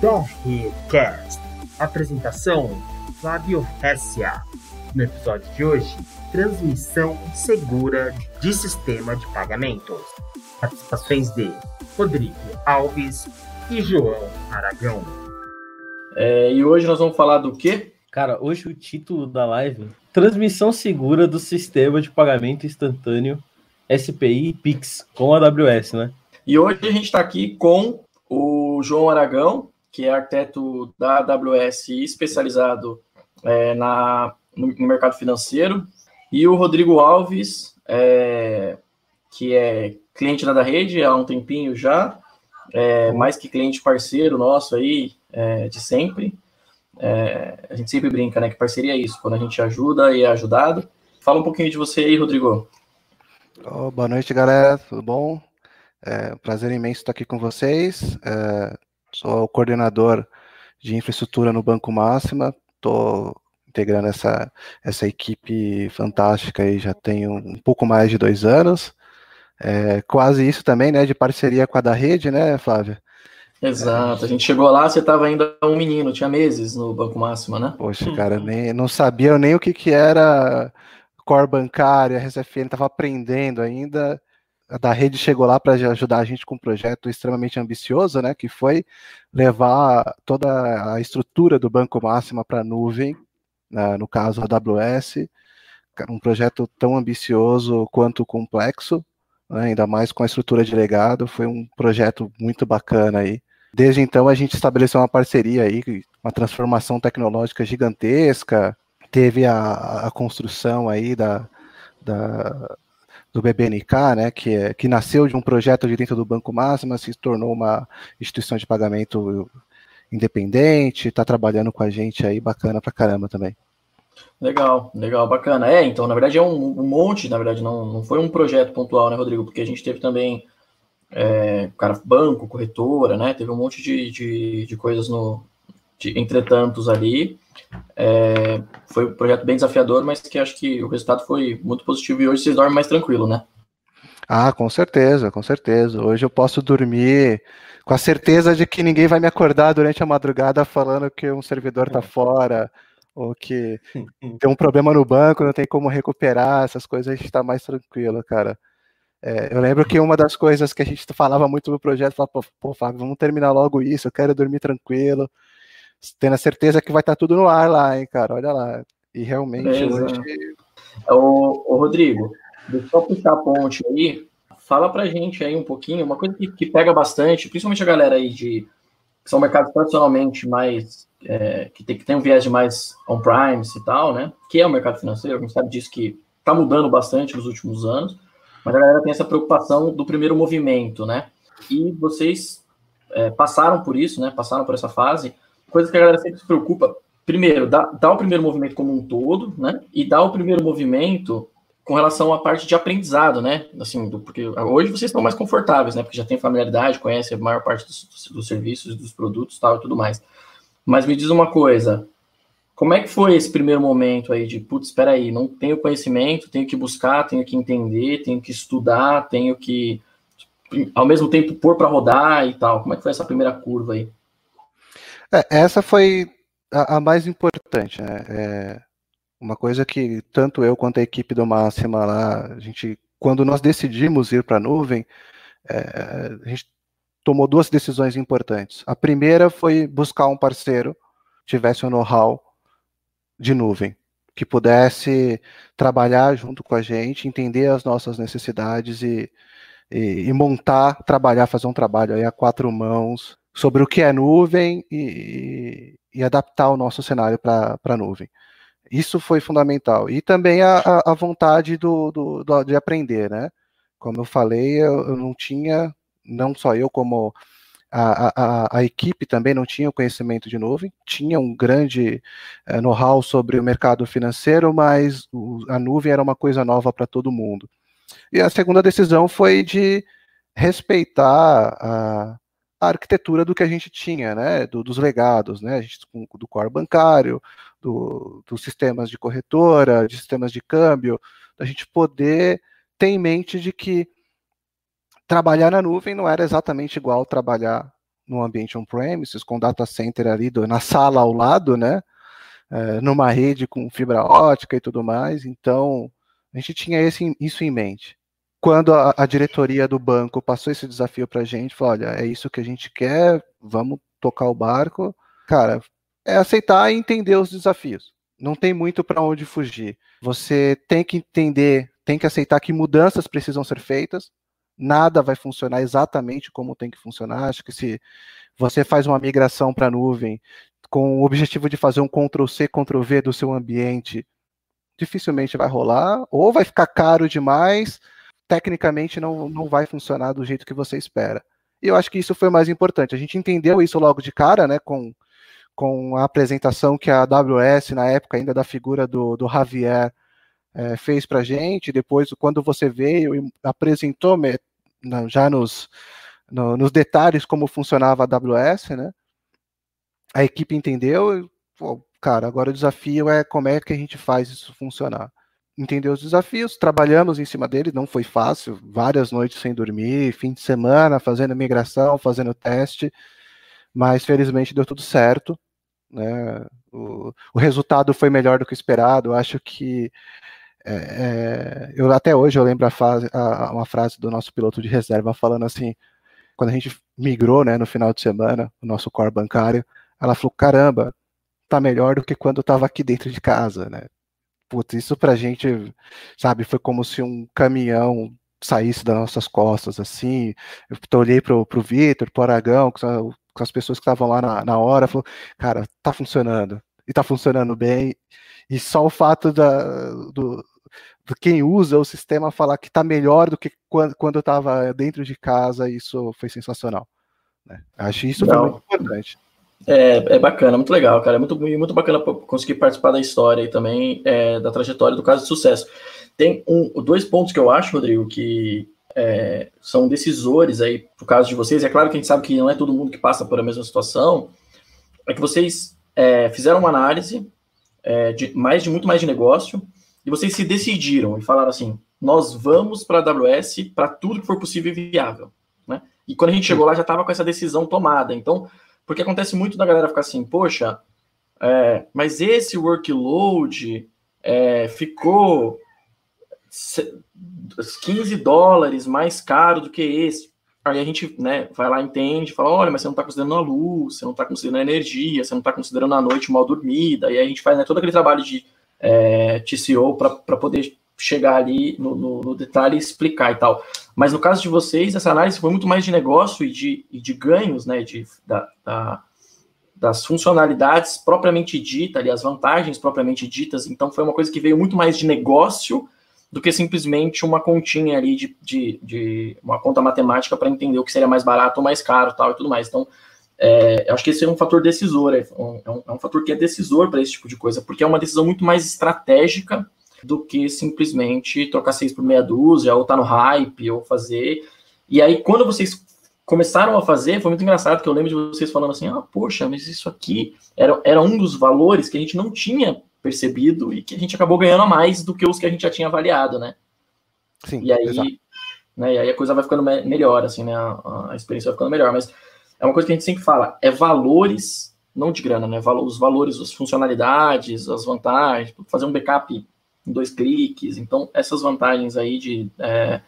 TRCast. Apresentação: Flávio Hercia. No episódio de hoje, transmissão segura de sistema de pagamentos. Participações de Rodrigo Alves e João Aragão. É, e hoje nós vamos falar do quê? Cara, hoje o título da live: Transmissão segura do sistema de pagamento instantâneo SPI Pix com a AWS, né? E hoje a gente está aqui com o João Aragão, que é arquiteto da AWS especializado é, na, no, no, mercado financeiro, e o Rodrigo Alves, é, que é cliente da rede há um tempinho já, é, mais que cliente parceiro nosso aí, é, de sempre. É, a gente sempre brinca, né, que parceria é isso, quando a gente ajuda e é ajudado. Fala um pouquinho de você aí, Rodrigo. Oh, boa noite, galera, tudo bom? É um prazer imenso estar aqui com vocês. É, sou o coordenador de infraestrutura no Banco Máxima. Estou integrando essa, essa equipe fantástica aí já tenho um pouco mais de dois anos. É, quase isso também, né? De parceria com a da rede, né, Flávia? Exato. A gente chegou lá, você estava ainda um menino, tinha meses no Banco Máxima, né? Poxa, cara, nem, não sabia nem o que, que era core bancário, RSFN, estava aprendendo ainda da rede chegou lá para ajudar a gente com um projeto extremamente ambicioso, né, que foi levar toda a estrutura do Banco Máxima para a nuvem, né, no caso a AWS, um projeto tão ambicioso quanto complexo, né, ainda mais com a estrutura de legado, foi um projeto muito bacana aí. Desde então a gente estabeleceu uma parceria aí, uma transformação tecnológica gigantesca, teve a, a construção aí da, da do BBNK, né, que, é, que nasceu de um projeto de dentro do Banco Máxima, se tornou uma instituição de pagamento independente, está trabalhando com a gente aí, bacana pra caramba também. Legal, legal, bacana. É, então, na verdade é um, um monte, na verdade, não, não foi um projeto pontual, né, Rodrigo? Porque a gente teve também, é, cara, banco, corretora, né, teve um monte de, de, de coisas no, de, entretantos ali, é, foi um projeto bem desafiador, mas que acho que o resultado foi muito positivo e hoje vocês dormem mais tranquilo, né? Ah, com certeza, com certeza. Hoje eu posso dormir com a certeza de que ninguém vai me acordar durante a madrugada falando que um servidor está fora ou que tem um problema no banco, não tem como recuperar, essas coisas a gente está mais tranquilo, cara. É, eu lembro que uma das coisas que a gente falava muito no projeto, falava, pô, Fábio, vamos terminar logo isso, eu quero dormir tranquilo tendo a certeza que vai estar tá tudo no ar lá, hein, cara. Olha lá. E realmente hoje. Ô, ô, Rodrigo, deixa eu puxar a ponte aí. Fala pra gente aí um pouquinho, uma coisa que, que pega bastante, principalmente a galera aí de que são mercados tradicionalmente mais é, que, tem, que tem um viés de mais on-primes e tal, né? Que é o mercado financeiro, a gente sabe disso que está mudando bastante nos últimos anos, mas a galera tem essa preocupação do primeiro movimento, né? E vocês é, passaram por isso, né? Passaram por essa fase coisa que a galera sempre se preocupa. Primeiro, dá, dá o primeiro movimento como um todo, né? E dá o primeiro movimento com relação à parte de aprendizado, né? Assim, do, porque hoje vocês estão mais confortáveis, né? Porque já tem familiaridade, conhece a maior parte dos, dos serviços, dos produtos tal e tudo mais. Mas me diz uma coisa, como é que foi esse primeiro momento aí de, putz, espera aí, não tenho conhecimento, tenho que buscar, tenho que entender, tenho que estudar, tenho que, ao mesmo tempo, pôr para rodar e tal. Como é que foi essa primeira curva aí? É, essa foi a, a, mais importante, né? É uma coisa que tanto eu quanto a equipe do Máxima lá, a gente, quando nós decidimos ir para a nuvem, é, a gente tomou duas decisões importantes. A primeira foi buscar um parceiro que tivesse um know-how de nuvem, que pudesse trabalhar junto com a gente, entender as nossas necessidades e, e, e montar, trabalhar, fazer um trabalho aí a quatro mãos sobre o que é nuvem e, e adaptar o nosso cenário para a nuvem. Isso foi fundamental. E também a, a vontade do, do, do, de aprender, né? Como eu falei, eu, eu não tinha, não só eu, como a, a, a, equipe também não tinha conhecimento de nuvem, tinha um grande uh, know-how sobre o mercado financeiro, mas o, a nuvem era uma coisa nova para todo mundo. E a segunda decisão foi de respeitar a, a arquitetura do que a gente tinha, né, do, dos legados, né, a gente do core bancário, do, dos sistemas de corretora, de sistemas de câmbio, a gente poder ter em mente de que trabalhar na nuvem não era exatamente igual trabalhar no ambiente on-premises, com data center ali do, na sala ao lado, né? É, numa rede com fibra ótica e tudo mais. Então, a gente tinha esse, isso em mente. Quando a, a diretoria do banco passou esse desafio para a gente, falou: olha, é isso que a gente quer, vamos tocar o barco. Cara, é aceitar e entender os desafios. Não tem muito para onde fugir. Você tem que entender, tem que aceitar que mudanças precisam ser feitas. Nada vai funcionar exatamente como tem que funcionar. Acho que se você faz uma migração para a nuvem com o objetivo de fazer um Ctrl-C, Ctrl-V do seu ambiente, dificilmente vai rolar, ou vai ficar caro demais, tecnicamente não, não vai funcionar do jeito que você espera. E eu acho que isso foi o mais importante. A gente entendeu isso logo de cara, né, com com a apresentação que a AWS, na época ainda da figura do, do Javier, é, fez para gente. Depois, quando você veio e apresentou já nos, no, nos detalhes como funcionava a AWS, né? A equipe entendeu, e, pô, cara, agora o desafio é como é que a gente faz isso funcionar. Entendeu os desafios, trabalhamos em cima dele, não foi fácil, várias noites sem dormir, fim de semana, fazendo migração, fazendo teste, mas felizmente deu tudo certo. Né? O, o resultado foi melhor do que esperado. Acho que é, é, eu até hoje eu lembro a, fase, a, uma frase do nosso piloto de reserva falando assim, quando a gente migrou, né, no final de semana, o nosso core bancário, ela falou, caramba, tá melhor do que quando eu estava aqui dentro de casa, né? Putz, isso pra gente, sabe, foi como se um caminhão saísse das nossas costas, assim. Eu olhei pro, pro Vitor, pro Aragão, com as pessoas que estavam lá na, na hora, falou, cara, tá funcionando, e tá funcionando bem, e só o fato da, do, do quem usa o sistema falar que tá melhor do que quando, quando eu tava dentro de casa, isso foi sensacional. Né? Acho isso Não. foi muito importante. É, é bacana, muito legal, cara. É muito, muito bacana conseguir participar da história e também é, da trajetória do caso de sucesso. Tem um, dois pontos que eu acho, Rodrigo, que, é, são decisores aí pro caso de vocês. É claro que a gente sabe que não é todo mundo que passa por a mesma situação. É que vocês é, fizeram uma análise é, de mais de muito mais de negócio e vocês se decidiram e falaram assim: nós vamos para a AWS para tudo que for possível e viável, né? E quando a gente chegou lá já estava com essa decisão tomada. Então, porque acontece muito da galera ficar assim, poxa, é, mas esse workload é, ficou 15 dólares mais caro do que esse. Aí a gente né, vai lá, entende, fala: olha, mas você não está considerando a luz, você não está considerando a energia, você não está considerando a noite mal dormida. E aí a gente faz né, todo aquele trabalho de é, TCO para poder chegar ali no, no, no, detalhe e explicar e tal. Mas no caso de vocês, essa análise foi muito mais de negócio e de, e de ganhos, né? De, da, da, das funcionalidades propriamente ditas, ali, as vantagens propriamente ditas. Então foi uma coisa que veio muito mais de negócio do que simplesmente uma continha ali de, de, de uma conta matemática para entender o que seria mais barato ou mais caro tal e tudo mais. Então, é, eu acho que esse é um fator decisor, é um, é um, é fator que é decisor para esse tipo de coisa, porque é uma decisão muito mais estratégica do que simplesmente trocar seis por meia dúzia, ou estar tá no hype, ou fazer. E aí, quando vocês começaram a fazer, foi muito engraçado, que eu lembro de vocês falando assim, ah, poxa, mas isso aqui era, era um dos valores que a gente não tinha percebido e que a gente acabou ganhando a mais do que os que a gente já tinha avaliado, né? Sim, e aí, né, e aí a coisa vai ficando me melhor, assim, né? A, a, experiência vai ficando melhor, mas é uma coisa que a gente sempre fala, é valores, não de grana, né? Os valores, as funcionalidades, as vantagens, fazer um backup em dois cliques, então essas vantagens aí de é,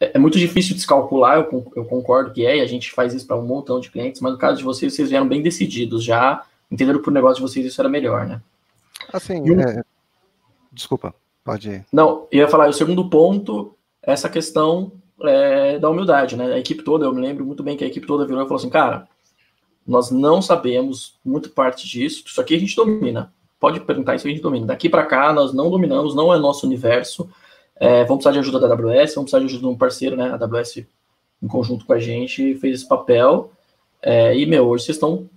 é, é muito difícil descalcular, eu, eu concordo que é, e a gente faz isso para um montão de clientes, mas no caso de vocês, vocês vieram bem decididos, já entenderam que o negócio de vocês isso era melhor, né? Assim, um... é... desculpa, pode ir. Não, eu ia falar, o segundo ponto, essa questão é, da humildade, né? A equipe toda, eu me lembro muito bem que a equipe toda virou e falou assim, cara, nós não sabemos muito parte disso, isso aqui a gente domina. Pode perguntar isso a gente domina. Daqui para cá, nós não dominamos, não é nosso universo. É, vamos precisar de ajuda da AWS, vamos precisar de ajuda de um parceiro, né? A AWS, em conjunto com a gente, fez esse papel. É, e, meu, hoje vocês estão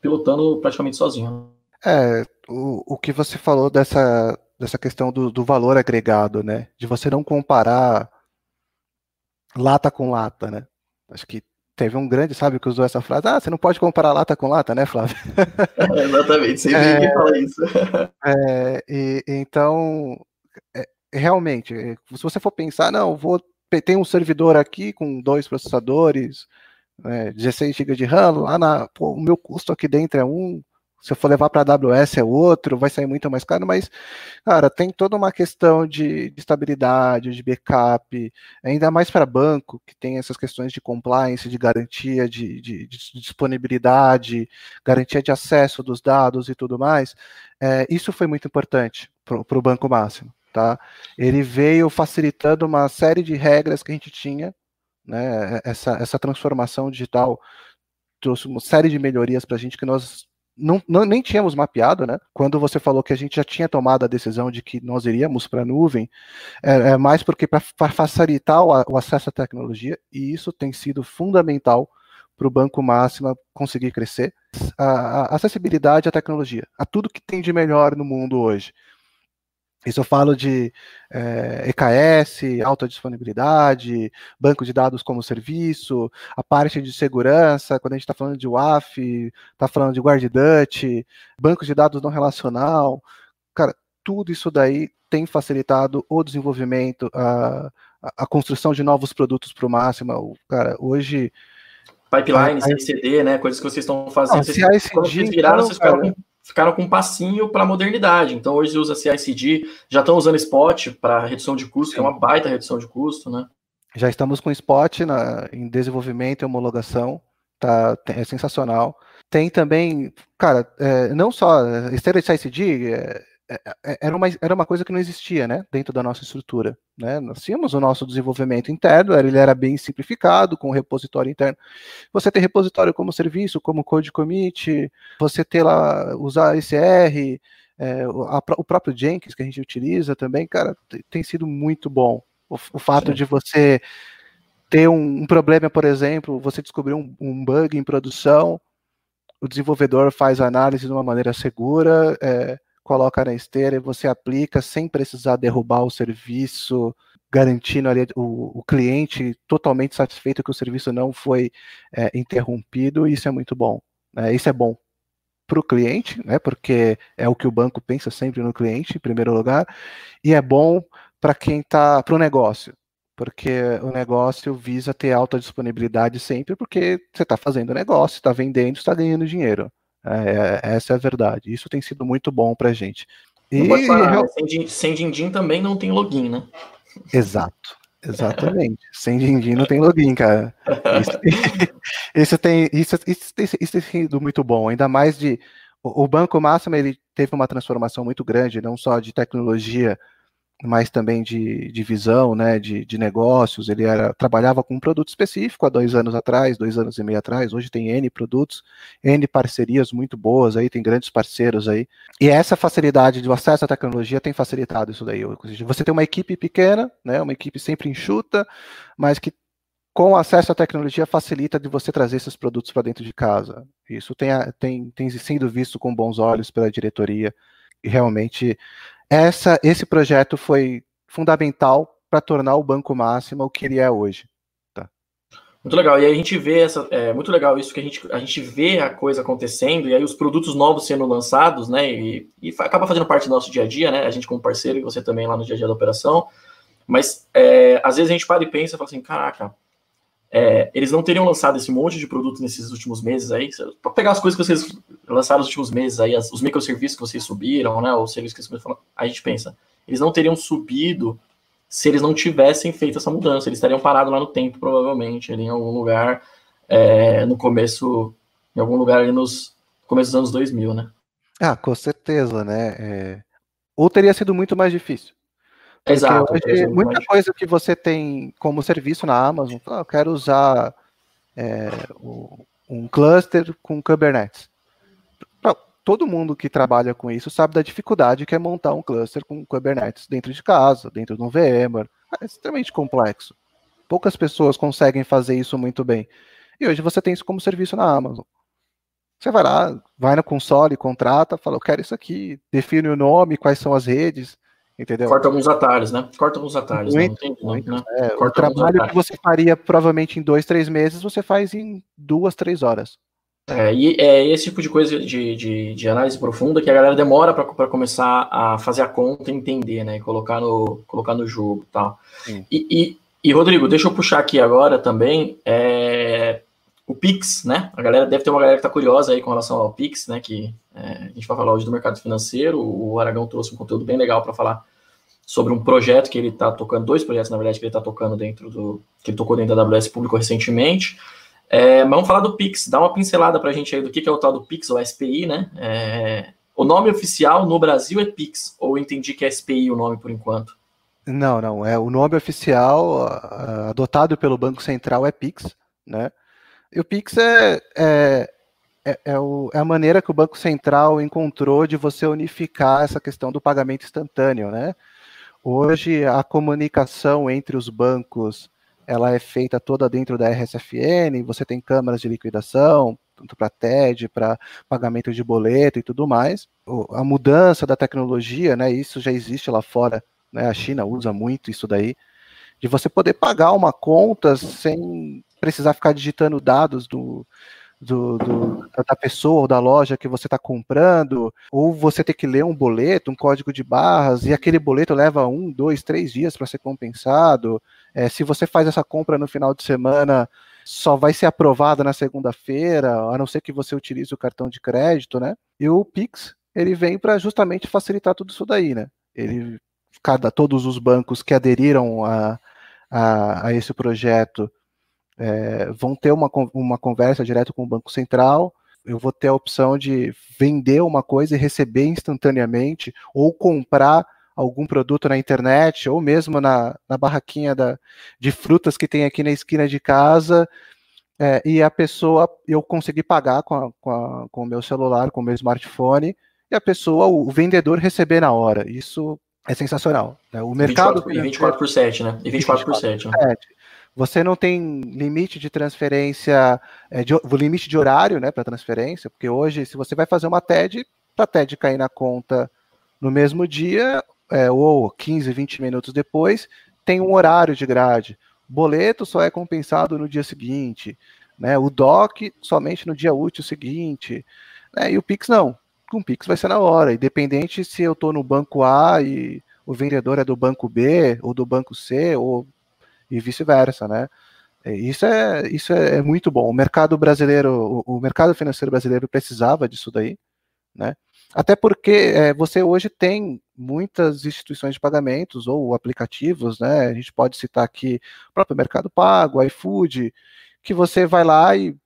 pilotando praticamente sozinho. É, o, o que você falou dessa, dessa questão do, do valor agregado, né? De você não comparar lata com lata, né? Acho que teve um grande, sabe, que usou essa frase. Ah, você não pode comparar lata com lata, né, Flávio? É, exatamente, sempre é, ninguém fala isso. É, e, então, é, realmente, se você for pensar, não, vou tem um servidor aqui com dois processadores, né, 16 GB de RAM, lá na, pô, o meu custo aqui dentro é um, se eu for levar para a AWS é outro, vai sair muito mais caro, mas, cara, tem toda uma questão de, de estabilidade, de backup, ainda mais para banco, que tem essas questões de compliance, de garantia de, de, de disponibilidade, garantia de acesso dos dados e tudo mais. É, isso foi muito importante para o Banco Máximo. Tá? Ele veio facilitando uma série de regras que a gente tinha, né? essa, essa transformação digital trouxe uma série de melhorias para a gente que nós não, não, nem tínhamos mapeado, né? Quando você falou que a gente já tinha tomado a decisão de que nós iríamos para a nuvem, é, é, mais porque para facilitar o, o, acesso à tecnologia, e isso tem sido fundamental para o Banco Máxima conseguir crescer. A, a acessibilidade à tecnologia, a tudo que tem de melhor no mundo hoje. Isso eu falo de é, EKS, alta disponibilidade, banco de dados como serviço, a parte de segurança, quando a gente está falando de WAF, está falando de GuardDut, banco de dados não relacional, cara, tudo isso daí tem facilitado o desenvolvimento, a, a construção de novos produtos para o máximo. Cara, hoje. Pipeline, CICD, né? Coisas que vocês estão fazendo. Não, vocês, quando vocês viraram, então, vocês cara, ficaram com um passinho para a modernidade. Então hoje usa CICD, já estão usando Spot para redução de custo, Sim. que é uma baita redução de custo, né? Já estamos com Spot na, em desenvolvimento e homologação, tá, é sensacional. Tem também, cara, é, não só esteira de CICD, é, é, é, era uma, era uma coisa que não existia, né, dentro da nossa estrutura, né, nós tínhamos o nosso desenvolvimento interno, ele era bem simplificado, com o repositório interno, você ter repositório como serviço, como code commit, você ter lá, usar ECR, é, a, o próprio Jenkins que a gente utiliza também, cara, tem sido muito bom, o, o fato Sim. de você ter um, um, problema, por exemplo, você descobrir um, um bug em produção, o desenvolvedor faz a análise de uma maneira segura, é, coloca na esteira e você aplica sem precisar derrubar o serviço, garantindo ali o, o cliente totalmente satisfeito que o serviço não foi é, interrompido, isso é muito bom. Né? Isso é bom para o cliente, né? porque é o que o banco pensa sempre no cliente, em primeiro lugar, e é bom para quem está para o negócio, porque o negócio visa ter alta disponibilidade sempre, porque você está fazendo negócio, está vendendo, está ganhando dinheiro. É, é, essa é a verdade. Isso tem sido muito bom para a gente. E parar, sem, sem din-din também não tem login, né? Exato. Exatamente. Sem din-din não tem login, cara. Isso, isso, tem, isso, isso, isso, isso tem sido muito bom. Ainda mais de. O, o Banco Máximo ele teve uma transformação muito grande, não só de tecnologia mas também de, de visão, né, de, de negócios. Ele era, trabalhava com um produto específico há dois anos atrás, dois anos e meio atrás. Hoje tem N produtos, N parcerias muito boas aí, tem grandes parceiros aí. E essa facilidade do acesso à tecnologia tem facilitado isso daí. Você tem uma equipe pequena, né, uma equipe sempre enxuta, mas que com acesso à tecnologia facilita de você trazer esses produtos para dentro de casa. Isso tem, tem, tem sido visto com bons olhos pela diretoria e realmente essa, esse projeto foi fundamental para tornar o Banco Máximo o que ele é hoje. Tá? Muito legal. E aí a gente vê essa. É muito legal isso que a gente, a gente vê a coisa acontecendo, e aí os produtos novos sendo lançados, né? E, e acaba fazendo parte do nosso dia a dia, né? A gente como parceiro e você também lá no dia a dia da operação. Mas é, às vezes a gente para e pensa e fala assim, caraca, é, eles não teriam lançado esse monte de produto nesses últimos meses aí, para pegar as coisas que vocês lançaram nos últimos meses aí, as, os microserviços que vocês subiram, né, os serviços que vocês a gente pensa, eles não teriam subido se eles não tivessem feito essa mudança, eles estariam parados lá no tempo, provavelmente, ali em algum lugar, é, no começo, em algum lugar ali nos começo dos anos 2000, né? Ah, com certeza, né, é... ou teria sido muito mais difícil. Exato. Hoje, muita coisa que você tem como serviço na Amazon, ah, eu quero usar é, um cluster com Kubernetes. Todo mundo que trabalha com isso sabe da dificuldade que é montar um cluster com Kubernetes dentro de casa, dentro de um VMware. É extremamente complexo. Poucas pessoas conseguem fazer isso muito bem. E hoje você tem isso como serviço na Amazon. Você vai lá, vai na console, contrata, fala, eu quero isso aqui, define o nome, quais são as redes, Entendeu? Corta alguns atalhos, né? Corta alguns atalhos. Muito, né? muito, né? É, Corta o trabalho que você faria provavelmente em dois, três meses, você faz em duas, três horas. É, e é esse tipo de coisa de, de, de análise profunda que a galera demora para começar a fazer a conta e entender, né? E colocar no, colocar no jogo e tal. E, e, e, Rodrigo, deixa eu puxar aqui agora também. É, o Pix, né? A galera deve ter uma galera que está curiosa aí com relação ao Pix, né? Que é, a gente vai falar hoje do mercado financeiro. O Aragão trouxe um conteúdo bem legal para falar sobre um projeto que ele está tocando, dois projetos, na verdade, que ele está tocando dentro do. que ele tocou dentro da AWS Público recentemente. É, mas vamos falar do Pix, dá uma pincelada para a gente aí do que, que é o tal do Pix, ou SPI, né? É, o nome oficial no Brasil é Pix, ou entendi que é SPI o nome por enquanto? Não, não, é o nome oficial uh, adotado pelo Banco Central é Pix, né? E o Pix é, é, é, é, o, é, a maneira que o Banco Central encontrou de você unificar essa questão do pagamento instantâneo, né? Hoje a comunicação entre os bancos ela é feita toda dentro da RSFN, você tem câmaras de liquidação, tanto para TED, para pagamento de boleto e tudo mais. A mudança da tecnologia, né, isso já existe lá fora, né, a China usa muito isso daí, de você poder pagar uma conta sem precisar ficar digitando dados do, do, do, da pessoa ou da loja que você está comprando, ou você ter que ler um boleto, um código de barras, e aquele boleto leva um, dois, três dias para ser compensado. É, se você faz essa compra no final de semana, só vai ser aprovada na segunda-feira, a não ser que você utilize o cartão de crédito, né? E o Pix, ele vem para justamente facilitar tudo isso daí, né? Ele, cada, todos os bancos que aderiram a, a, a esse projeto é, vão ter uma, uma conversa direto com o Banco Central. Eu vou ter a opção de vender uma coisa e receber instantaneamente, ou comprar algum produto na internet, ou mesmo na, na barraquinha da, de frutas que tem aqui na esquina de casa, é, e a pessoa, eu consegui pagar com, a, com, a, com o meu celular, com o meu smartphone, e a pessoa, o vendedor receber na hora. Isso é sensacional. Né? O mercado. 24, e 24 por 7, né? E 24 por 7. Né? Você não tem limite de transferência, é, de, limite de horário né, para transferência, porque hoje, se você vai fazer uma TED, para a TED cair na conta no mesmo dia, é, ou 15, 20 minutos depois, tem um horário de grade. Boleto só é compensado no dia seguinte, né? O DOC somente no dia útil seguinte, né? E o Pix não. Com o Pix vai ser na hora, independente se eu estou no banco A e o vendedor é do banco B ou do banco C ou e vice-versa, né? Isso é, isso é, é muito bom. O mercado brasileiro, o, o, mercado financeiro brasileiro precisava disso daí, né? Até porque é, você hoje tem muitas instituições de pagamentos ou aplicativos, né? A gente pode citar aqui o próprio Mercado Pago, iFood, que você vai lá e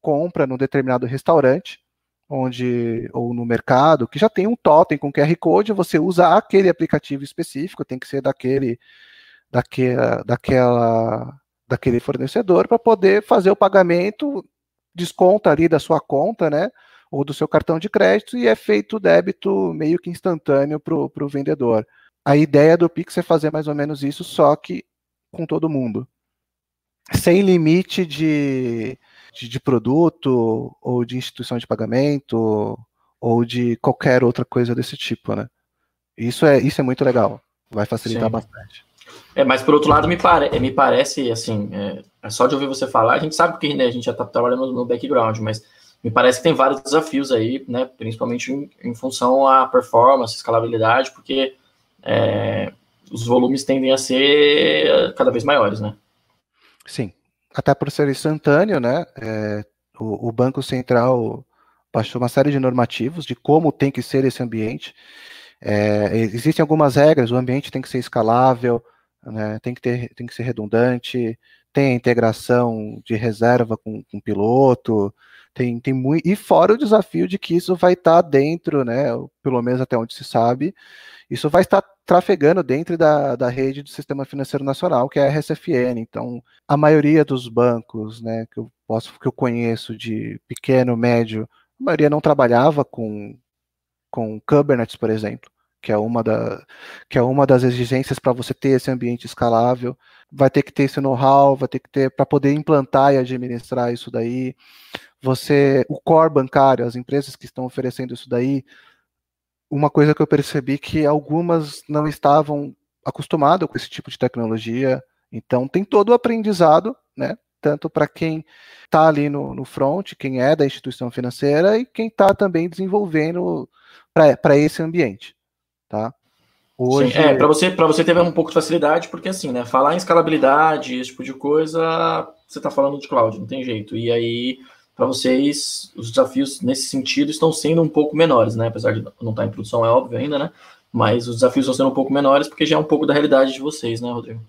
compra num determinado restaurante, onde ou no mercado, que já tem um totem com QR Code, você usa aquele aplicativo específico, tem que ser daquele daquela, daquela, daquele fornecedor para poder fazer o pagamento, desconta ali da sua conta, né? Ou do seu cartão de crédito e é feito o débito meio que instantâneo para o vendedor. A ideia do Pix é fazer mais ou menos isso, só que com todo mundo. Sem limite de, de, de produto ou de instituição de pagamento ou de qualquer outra coisa desse tipo, né? Isso é, isso é muito legal. Vai facilitar Sim. bastante. É, mas por outro lado, me, pare, me parece, assim, é, é, só de ouvir você falar, a gente sabe que né, a gente já está trabalhando no background, mas me parece que tem vários desafios aí, né, principalmente em, em função à performance, escalabilidade, porque é, os volumes tendem a ser cada vez maiores, né? Sim, até por ser instantâneo, né, é, o, o Banco Central baixou uma série de normativos de como tem que ser esse ambiente, é, existem algumas regras, o ambiente tem que ser escalável, né, tem, que ter, tem que ser redundante, tem a integração de reserva com, com piloto, tem, tem muito. E fora o desafio de que isso vai estar tá dentro, né? Pelo menos até onde se sabe, isso vai estar trafegando dentro da, da rede do Sistema Financeiro Nacional, que é a RSFN. Então, a maioria dos bancos, né, que eu posso, que eu conheço de pequeno, médio, a maioria não trabalhava com, com Kubernetes, por exemplo que é uma, da, que é uma das exigências para você ter esse ambiente escalável. Vai ter que ter esse know-how, vai ter que ter para poder implantar e administrar isso daí. Você, o core bancário, as empresas que estão oferecendo isso daí, uma coisa que eu percebi que algumas não estavam acostumadas com esse tipo de tecnologia. Então tem todo o aprendizado, né? Tanto para quem está ali no, no front, quem é da instituição financeira e quem está também desenvolvendo para esse ambiente tá? Hoje... Sim, é, para você, para você teve um pouco de facilidade, porque assim, né, falar em escalabilidade, esse tipo de coisa, você está falando de cloud, não tem jeito. E aí, para vocês, os desafios nesse sentido estão sendo um pouco menores, né? Apesar de não estar em produção, é óbvio ainda, né? Mas os desafios estão sendo um pouco menores porque já é um pouco da realidade de vocês, né, Rodrigo?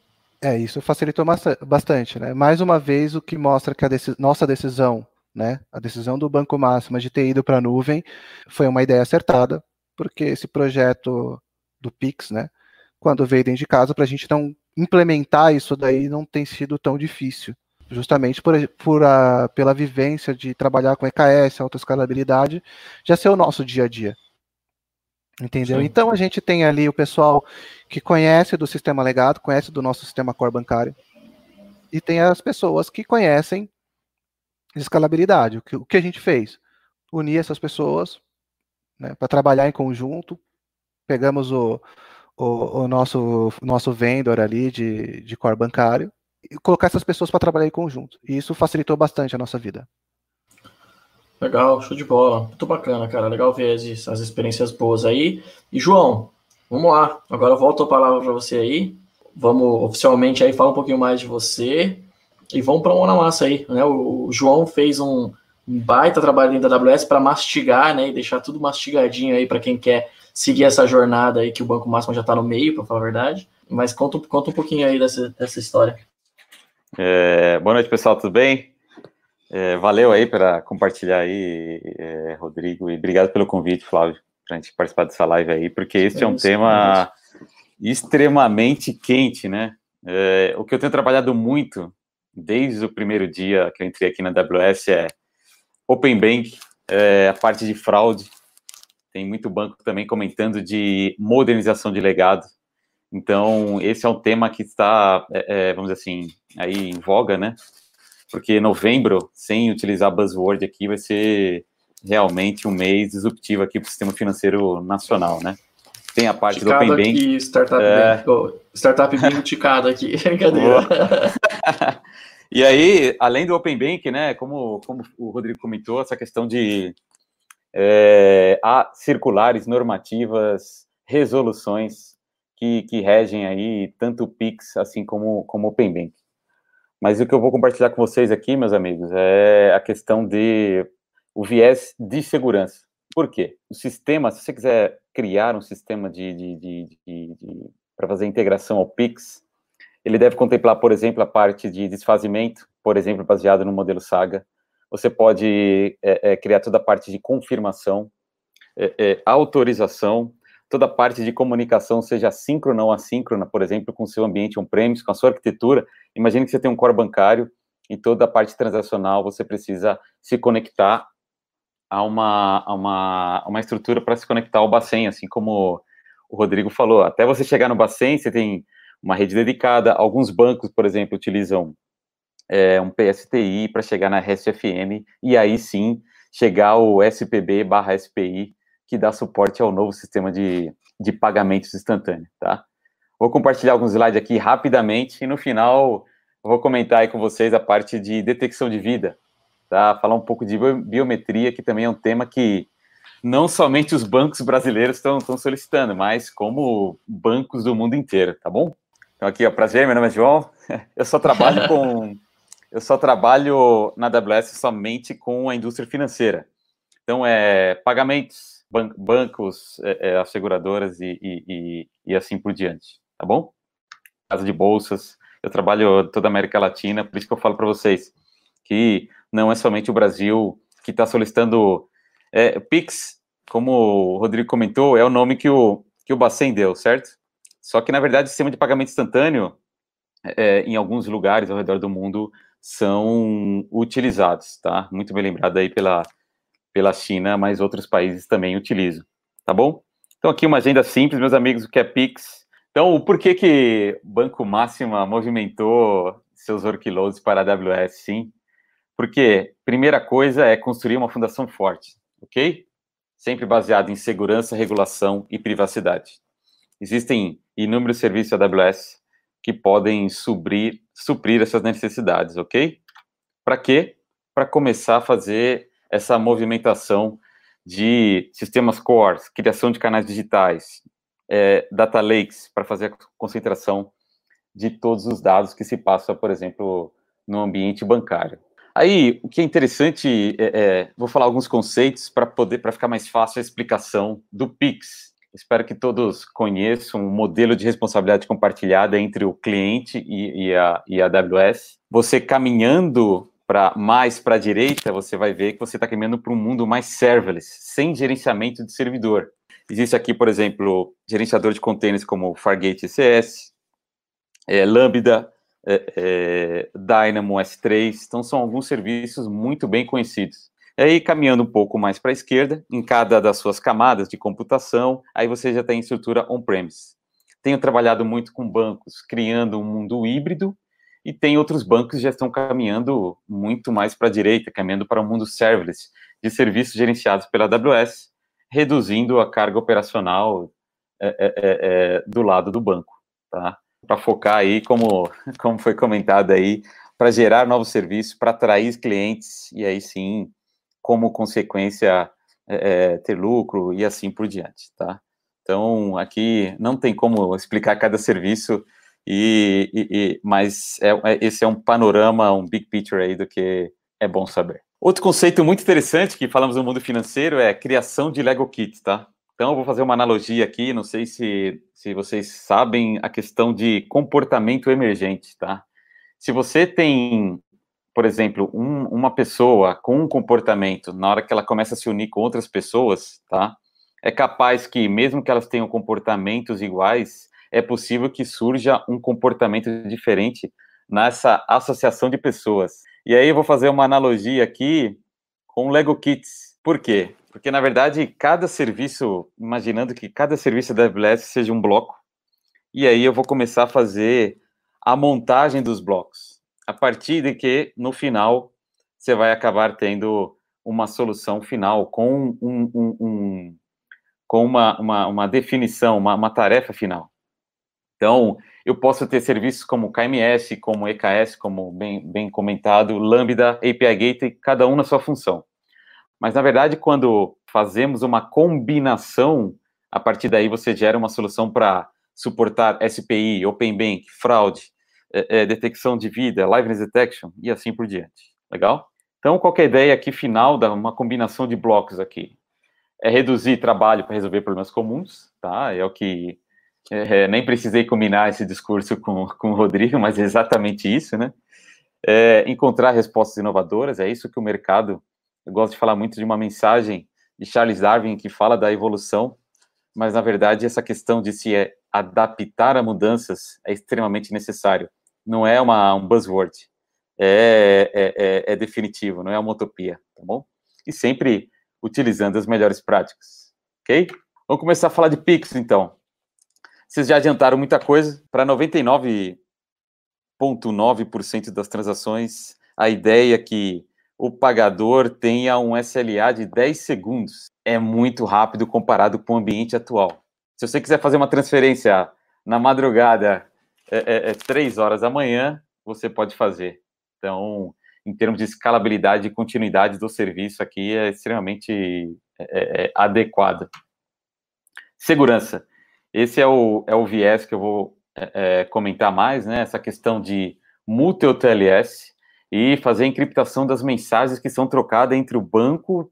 É, isso facilitou bastante, né? Mais uma vez, o que mostra que a nossa decisão, né, a decisão do Banco Máxima de ter ido para a nuvem foi uma ideia acertada, porque esse projeto do Pix, né, quando veio dentro de casa, para a gente não implementar isso daí não tem sido tão difícil, justamente por, por a, pela vivência de trabalhar com EKS, alta escalabilidade, já ser o nosso dia a dia. Entendeu? Sim. Então a gente tem ali o pessoal que conhece do sistema legado, conhece do nosso sistema core bancário, e tem as pessoas que conhecem de escalabilidade. O que, o que a gente fez? Unir essas pessoas né, para trabalhar em conjunto. Pegamos o, o, o, nosso, nosso vendor ali de, de core bancário e colocar essas pessoas para trabalhar em conjunto. E isso facilitou bastante a nossa vida. Legal, show de bola. Muito bacana, cara. Legal ver as, as experiências boas aí. E João, vamos lá. Agora eu volto a palavra para você aí. Vamos oficialmente aí falar um pouquinho mais de você e vamos para uma massa aí, né? O, o João fez um, um, baita trabalho dentro da AWS para mastigar, né, e deixar tudo mastigadinho aí para quem quer seguir essa jornada aí que o Banco Máximo já está no meio, para falar a verdade. Mas conta, conta um pouquinho aí dessa, dessa história. É, boa noite, pessoal, tudo bem? É, valeu aí para compartilhar aí, é, Rodrigo, e obrigado pelo convite, Flávio, para a gente participar dessa live aí, porque esse é, um tema extremamente quente, né? É, o que eu tenho trabalhado muito desde o primeiro dia que eu entrei aqui na AWS é Open Bank, é, a parte de fraude, tem muito banco também comentando de modernização de legado. Então, esse é um tema que está, é, é vamos dizer assim, aí em voga, né? porque novembro, sem utilizar buzzword aqui, vai ser realmente um mês disruptivo aqui para o sistema financeiro nacional, né? Tem a parte ticado do Open Bank. Startup, é... Bank, oh, startup bem ticado aqui, brincadeira. E aí, além do Open Bank, né, como, como o Rodrigo comentou, essa questão de é, há circulares, normativas, resoluções que, que regem aí tanto o Pix assim como, como o Open Bank. Mas o que eu vou compartilhar com vocês aqui, meus amigos, é a questão de o viés de segurança. Por quê? O sistema, se você quiser criar um sistema de, de, de, de para fazer integração ao Pix, ele deve contemplar, por exemplo, a parte de desfazimento, por exemplo, baseado no modelo Saga. Você pode é, é, criar toda a parte de confirmação, é, é autorização, toda a parte de comunicação, seja síncrona ou assíncrona, por exemplo, com seu ambiente on-premise, com a sua arquitetura. Imagine que você tem um core bancário e toda a parte transacional você precisa se conectar a uma, a uma, uma estrutura para se conectar ao Bacen, assim como o Rodrigo falou. Até você chegar no Bacen, você tem uma rede dedicada. Alguns bancos, por exemplo, utilizam é, um PSTI para chegar na RSFM e aí sim chegar ao SPB barra SPI que dá suporte ao novo sistema de, de pagamentos instantâneo, tá? Vou compartilhar alguns slides aqui rapidamente e no final vou comentar aí com vocês a parte de detecção de vida, tá? Falar um pouco de biometria, que também é um tema que não somente os bancos brasileiros estão solicitando, mas como bancos do mundo inteiro, tá bom? Então aqui, ó, prazer, meu nome é João. Eu só trabalho com eu só trabalho na AWS somente com a indústria financeira. Então é pagamentos, ban bancos, é, é, asseguradoras e, e, e, assim por diante, tá bom? Casa de bolsas, eu trabalho toda a América Latina, por isso que eu falo para vocês que não é somente o Brasil que está solicitando é, Pix, como o Rodrigo comentou, é o nome que o, que o Bacen deu, certo? Só que, na verdade, o sistema de pagamento instantâneo, é, em alguns lugares ao redor do mundo, são utilizados, tá? Muito bem lembrado aí pela, pela China, mas outros países também utilizam, tá bom? Então aqui uma agenda simples, meus amigos, o que é Pix. Então, o porquê que Banco Máxima movimentou seus workloads para a AWS, sim? Porque, primeira coisa é construir uma fundação forte, ok? Sempre baseado em segurança, regulação e privacidade. Existem inúmeros serviços AWS que podem suprir, suprir essas necessidades, ok? Para quê? Para começar a fazer essa movimentação de sistemas cores, criação de canais digitais, é, data lakes para fazer a concentração de todos os dados que se passam, por exemplo, no ambiente bancário. Aí, o que é interessante, é, é, vou falar alguns conceitos para poder, para ficar mais fácil a explicação do Pix. Espero que todos conheçam o modelo de responsabilidade compartilhada entre o cliente e, e, a, e a AWS. Você caminhando para mais para a direita, você vai ver que você está caminhando para um mundo mais serverless, sem gerenciamento de servidor. Existe aqui, por exemplo, gerenciador de containers como Fargate CS, é, Lambda, é, é, Dynamo S3, então são alguns serviços muito bem conhecidos. E aí, caminhando um pouco mais para a esquerda, em cada das suas camadas de computação, aí você já tem estrutura on-premise. Tenho trabalhado muito com bancos, criando um mundo híbrido, e tem outros bancos que já estão caminhando muito mais para a direita, caminhando para o um mundo serverless, de serviços gerenciados pela AWS, reduzindo a carga operacional é, é, é, é do lado do banco, tá? Para focar aí, como, como foi comentado aí, para gerar novos serviços, para atrair clientes e aí sim, como consequência, é, é, ter lucro e assim por diante, tá? Então, aqui não tem como explicar cada serviço, e, e, e mas é, esse é um panorama, um big picture aí do que é bom saber. Outro conceito muito interessante que falamos no mundo financeiro é criação de Lego Kits, tá? Então, eu vou fazer uma analogia aqui, não sei se, se vocês sabem a questão de comportamento emergente, tá? Se você tem, por exemplo, um, uma pessoa com um comportamento, na hora que ela começa a se unir com outras pessoas, tá? É capaz que, mesmo que elas tenham comportamentos iguais, é possível que surja um comportamento diferente nessa associação de pessoas. E aí eu vou fazer uma analogia aqui com o Lego Kits. Por quê? Porque, na verdade, cada serviço, imaginando que cada serviço da AWS seja um bloco, e aí eu vou começar a fazer a montagem dos blocos. A partir de que, no final, você vai acabar tendo uma solução final com, um, um, um com uma, uma, uma definição, uma, uma tarefa final. Então, eu posso ter serviços como KMS, como EKS, como bem, bem comentado, Lambda, API Gateway, cada um na sua função. Mas, na verdade, quando fazemos uma combinação, a partir daí você gera uma solução para suportar SPI, Open Bank, fraude, é, é, detecção de vida, liveness detection e assim por diante. Legal? Então, qual é a ideia aqui final da uma combinação de blocos aqui? É reduzir trabalho para resolver problemas comuns, tá? É o que é, nem precisei combinar esse discurso com, com o Rodrigo, mas é exatamente isso, né? É, encontrar respostas inovadoras, é isso que o mercado. Eu gosto de falar muito de uma mensagem de Charles Darwin que fala da evolução, mas na verdade essa questão de se é adaptar a mudanças é extremamente necessário. Não é uma, um buzzword, é, é, é, é definitivo, não é uma utopia, tá bom? E sempre utilizando as melhores práticas, ok? Vamos começar a falar de Pix, então. Vocês já adiantaram muita coisa. Para 99,9% das transações, a ideia é que o pagador tenha um SLA de 10 segundos é muito rápido comparado com o ambiente atual. Se você quiser fazer uma transferência na madrugada, é, é, é 3 horas da manhã, você pode fazer. Então, em termos de escalabilidade e continuidade do serviço aqui, é extremamente é, é, adequado. Segurança. Esse é o, é o viés que eu vou é, é comentar mais, né? Essa questão de multi-OTLS e fazer a encriptação das mensagens que são trocadas entre o banco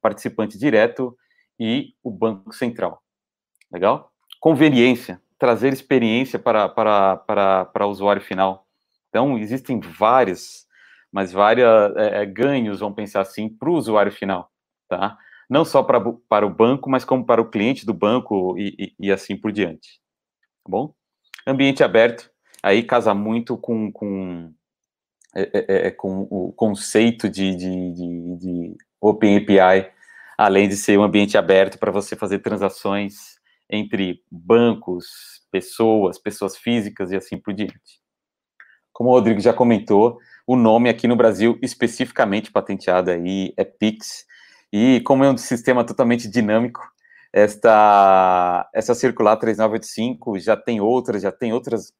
participante direto e o banco central. Legal? Conveniência, trazer experiência para, para, para, para o usuário final. Então, existem vários, mas vários é, é, ganhos, vamos pensar assim, para o usuário final, tá? não só para, para o banco, mas como para o cliente do banco e, e, e assim por diante. Tá bom? Ambiente aberto, aí casa muito com, com, é, é, é, é com o conceito de, de, de, de Open API, além de ser um ambiente aberto para você fazer transações entre bancos, pessoas, pessoas físicas e assim por diante. Como o Rodrigo já comentou, o nome aqui no Brasil especificamente patenteado aí é Pix, e como é um sistema totalmente dinâmico, esta, essa circular 3985 já tem outras, já tem outras.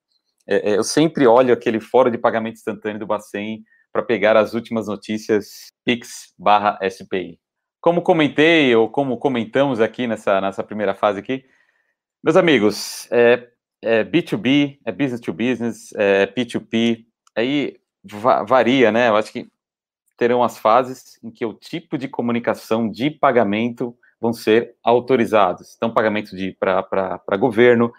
É, é, eu sempre olho aquele fórum de pagamento instantâneo do Bacen para pegar as últimas notícias Pix barra SPI. Como comentei, ou como comentamos aqui nessa, nessa primeira fase aqui, meus amigos, é, é B2B, é business to business, é P2P, aí va varia, né? Eu acho que terão as fases em que o tipo de comunicação de pagamento vão ser autorizados. Então, pagamento para governo,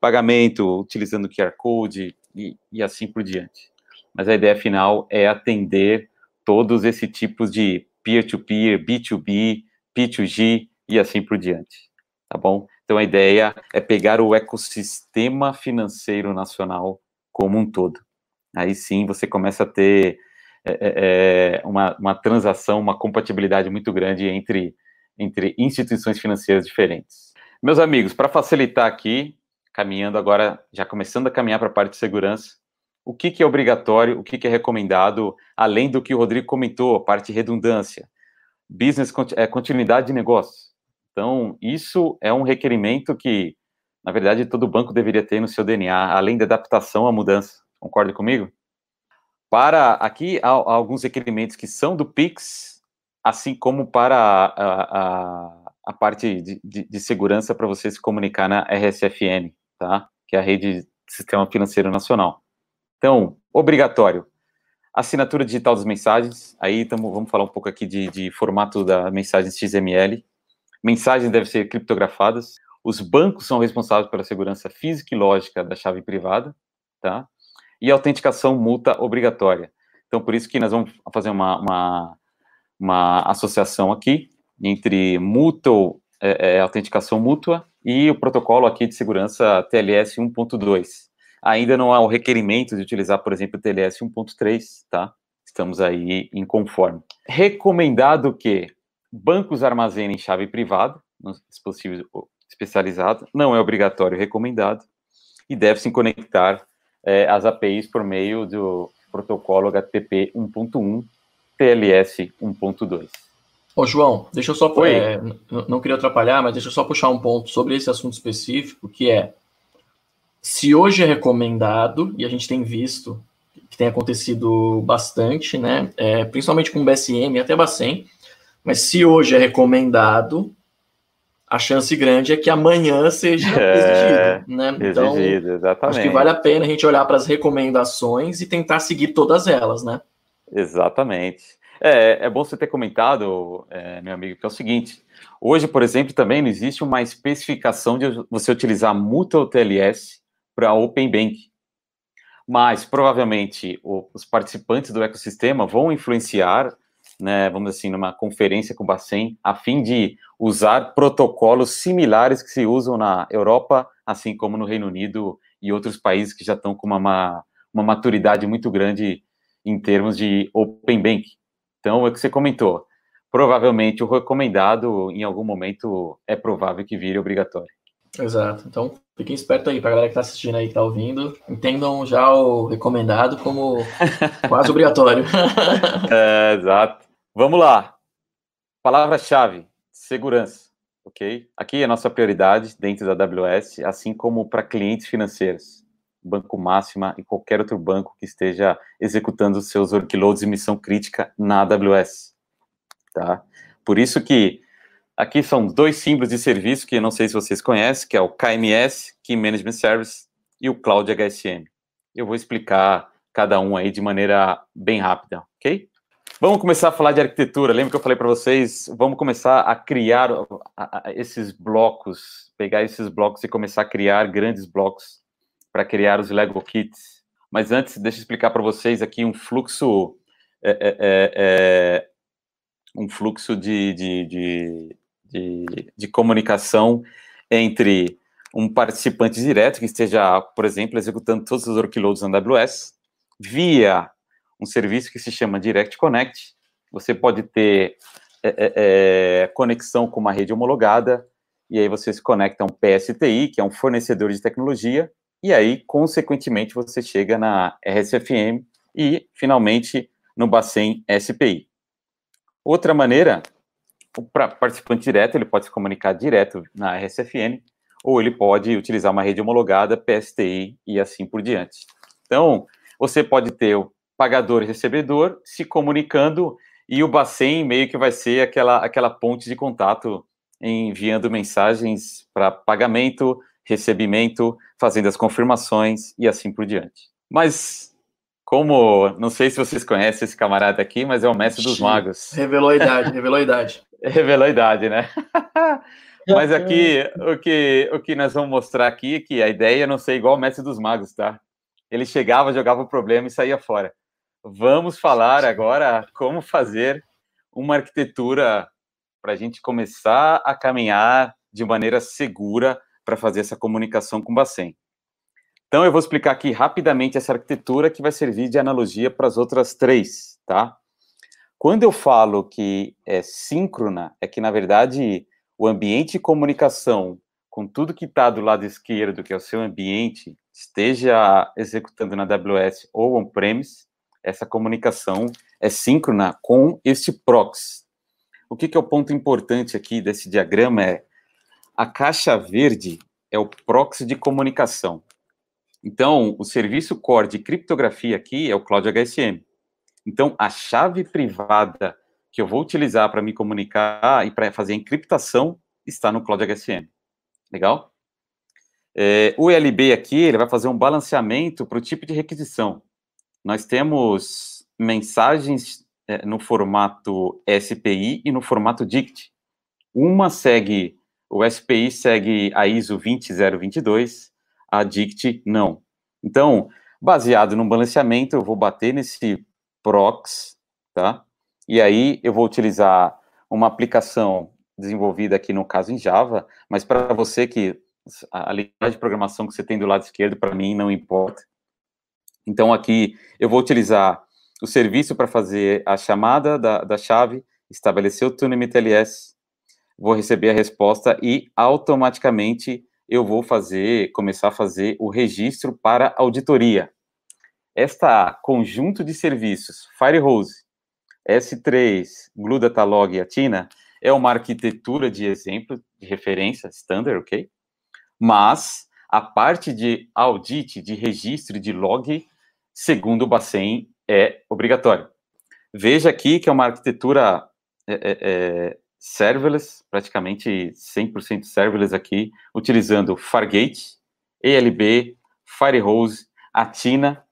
pagamento utilizando QR Code e, e assim por diante. Mas a ideia final é atender todos esses tipos de peer-to-peer, B2B, P2G e assim por diante. Tá bom? Então a ideia é pegar o ecossistema financeiro nacional como um todo. Aí sim você começa a ter é, é, é, uma, uma transação, uma compatibilidade muito grande entre, entre instituições financeiras diferentes. Meus amigos, para facilitar aqui, caminhando agora, já começando a caminhar para a parte de segurança, o que, que é obrigatório, o que, que é recomendado, além do que o Rodrigo comentou, a parte de redundância, business é continuidade de negócio. Então, isso é um requerimento que, na verdade, todo banco deveria ter no seu DNA, além da adaptação à mudança. Concorda comigo? Para aqui há, há alguns requerimentos que são do Pix, assim como para a, a, a parte de, de, de segurança para você se comunicar na RSFN, tá? Que é a rede Sistema Financeiro Nacional. Então, obrigatório. Assinatura digital das mensagens. Aí tamo, vamos falar um pouco aqui de, de formato da mensagem XML. Mensagens devem ser criptografadas. Os bancos são responsáveis pela segurança física e lógica da chave privada, tá? e autenticação multa obrigatória. Então, por isso que nós vamos fazer uma, uma, uma associação aqui entre mútuo, é, é, autenticação mútua e o protocolo aqui de segurança TLS 1.2. Ainda não há o requerimento de utilizar, por exemplo, o TLS 1.3, tá? Estamos aí em conforme. Recomendado que bancos armazenem chave privada, nos dispositivos especializados, não é obrigatório recomendado, e deve se conectar é, as APIs por meio do protocolo HTTP 1.1, TLS 1.2. Ô, João, deixa eu só. É, não queria atrapalhar, mas deixa eu só puxar um ponto sobre esse assunto específico, que é se hoje é recomendado, e a gente tem visto que tem acontecido bastante, né? É, principalmente com BSM e até Bacen, mas se hoje é recomendado, a chance grande é que amanhã seja é, exigido, né? Então, exigido, exatamente. acho que vale a pena a gente olhar para as recomendações e tentar seguir todas elas, né? Exatamente. É, é bom você ter comentado, é, meu amigo, que é o seguinte: hoje, por exemplo, também não existe uma especificação de você utilizar Mutual TLS para Open Bank. Mas provavelmente os participantes do ecossistema vão influenciar né, vamos assim, numa conferência com o Bacen, a fim de usar protocolos similares que se usam na Europa, assim como no Reino Unido e outros países que já estão com uma, uma maturidade muito grande em termos de Open Bank. Então, é o que você comentou. Provavelmente o recomendado, em algum momento, é provável que vire obrigatório. Exato. Então, fiquem espertos aí, para a galera que está assistindo aí, que está ouvindo, entendam já o recomendado como quase obrigatório. é, exato. Vamos lá. Palavra-chave: segurança. Ok? Aqui é a nossa prioridade dentro da AWS, assim como para clientes financeiros, Banco Máxima e qualquer outro banco que esteja executando seus workloads e missão crítica na AWS. Tá? Por isso que Aqui são dois símbolos de serviço que eu não sei se vocês conhecem, que é o KMS, Key Management Service, e o Cloud HSM. Eu vou explicar cada um aí de maneira bem rápida, ok? Vamos começar a falar de arquitetura. Lembra que eu falei para vocês? Vamos começar a criar esses blocos, pegar esses blocos e começar a criar grandes blocos para criar os Lego Kits. Mas antes, deixa eu explicar para vocês aqui um fluxo, é, é, é, é um fluxo de, de, de, de, de comunicação entre um participante direto que esteja, por exemplo, executando todos os workloads na AWS, via um serviço que se chama Direct Connect. Você pode ter é, é, é, conexão com uma rede homologada, e aí você se conecta a um PSTI, que é um fornecedor de tecnologia, e aí, consequentemente, você chega na RSFM e, finalmente, no Bacen SPI. Outra maneira o participante direto, ele pode se comunicar direto na RSFN, ou ele pode utilizar uma rede homologada, PSTI e assim por diante. Então, você pode ter pagador e recebedor se comunicando e o Bacen meio que vai ser aquela, aquela ponte de contato enviando mensagens para pagamento, recebimento, fazendo as confirmações e assim por diante. Mas como, não sei se vocês conhecem esse camarada aqui, mas é o mestre dos magos. Revelou a idade, revelou a idade. Revelou a idade, né? mas aqui, o que, o que nós vamos mostrar aqui é que a ideia é não ser igual o mestre dos magos, tá? Ele chegava, jogava o problema e saía fora. Vamos falar agora como fazer uma arquitetura para a gente começar a caminhar de maneira segura para fazer essa comunicação com o Bacen. Então, eu vou explicar aqui rapidamente essa arquitetura que vai servir de analogia para as outras três, tá? Quando eu falo que é síncrona, é que, na verdade, o ambiente de comunicação com tudo que está do lado esquerdo, que é o seu ambiente, esteja executando na AWS ou on-premise, essa comunicação é síncrona com este proxy. O que, que é o ponto importante aqui desse diagrama é a caixa verde é o proxy de comunicação. Então, o serviço core de criptografia aqui é o Cloud HSM. Então, a chave privada que eu vou utilizar para me comunicar e para fazer a encriptação está no Cloud HSM. Legal? É, o ELB aqui, ele vai fazer um balanceamento para o tipo de requisição. Nós temos mensagens é, no formato SPI e no formato DICT. Uma segue, o SPI segue a ISO 20022, a DICT não. Então, baseado no balanceamento, eu vou bater nesse prox, tá? E aí eu vou utilizar uma aplicação desenvolvida aqui no caso em Java, mas para você que a linguagem de programação que você tem do lado esquerdo, para mim não importa. Então aqui eu vou utilizar o serviço para fazer a chamada da, da chave, estabelecer o TuneMit LS, vou receber a resposta e automaticamente eu vou fazer, começar a fazer o registro para auditoria. Esta conjunto de serviços, Firehose, S3, Glue Datalog e Atina, é uma arquitetura de exemplo, de referência, standard, ok? Mas a parte de audit, de registro, de log, segundo o Bacen, é obrigatório. Veja aqui que é uma arquitetura é, é, é serverless, praticamente 100% serverless aqui, utilizando Fargate, ELB, Firehose, Atina.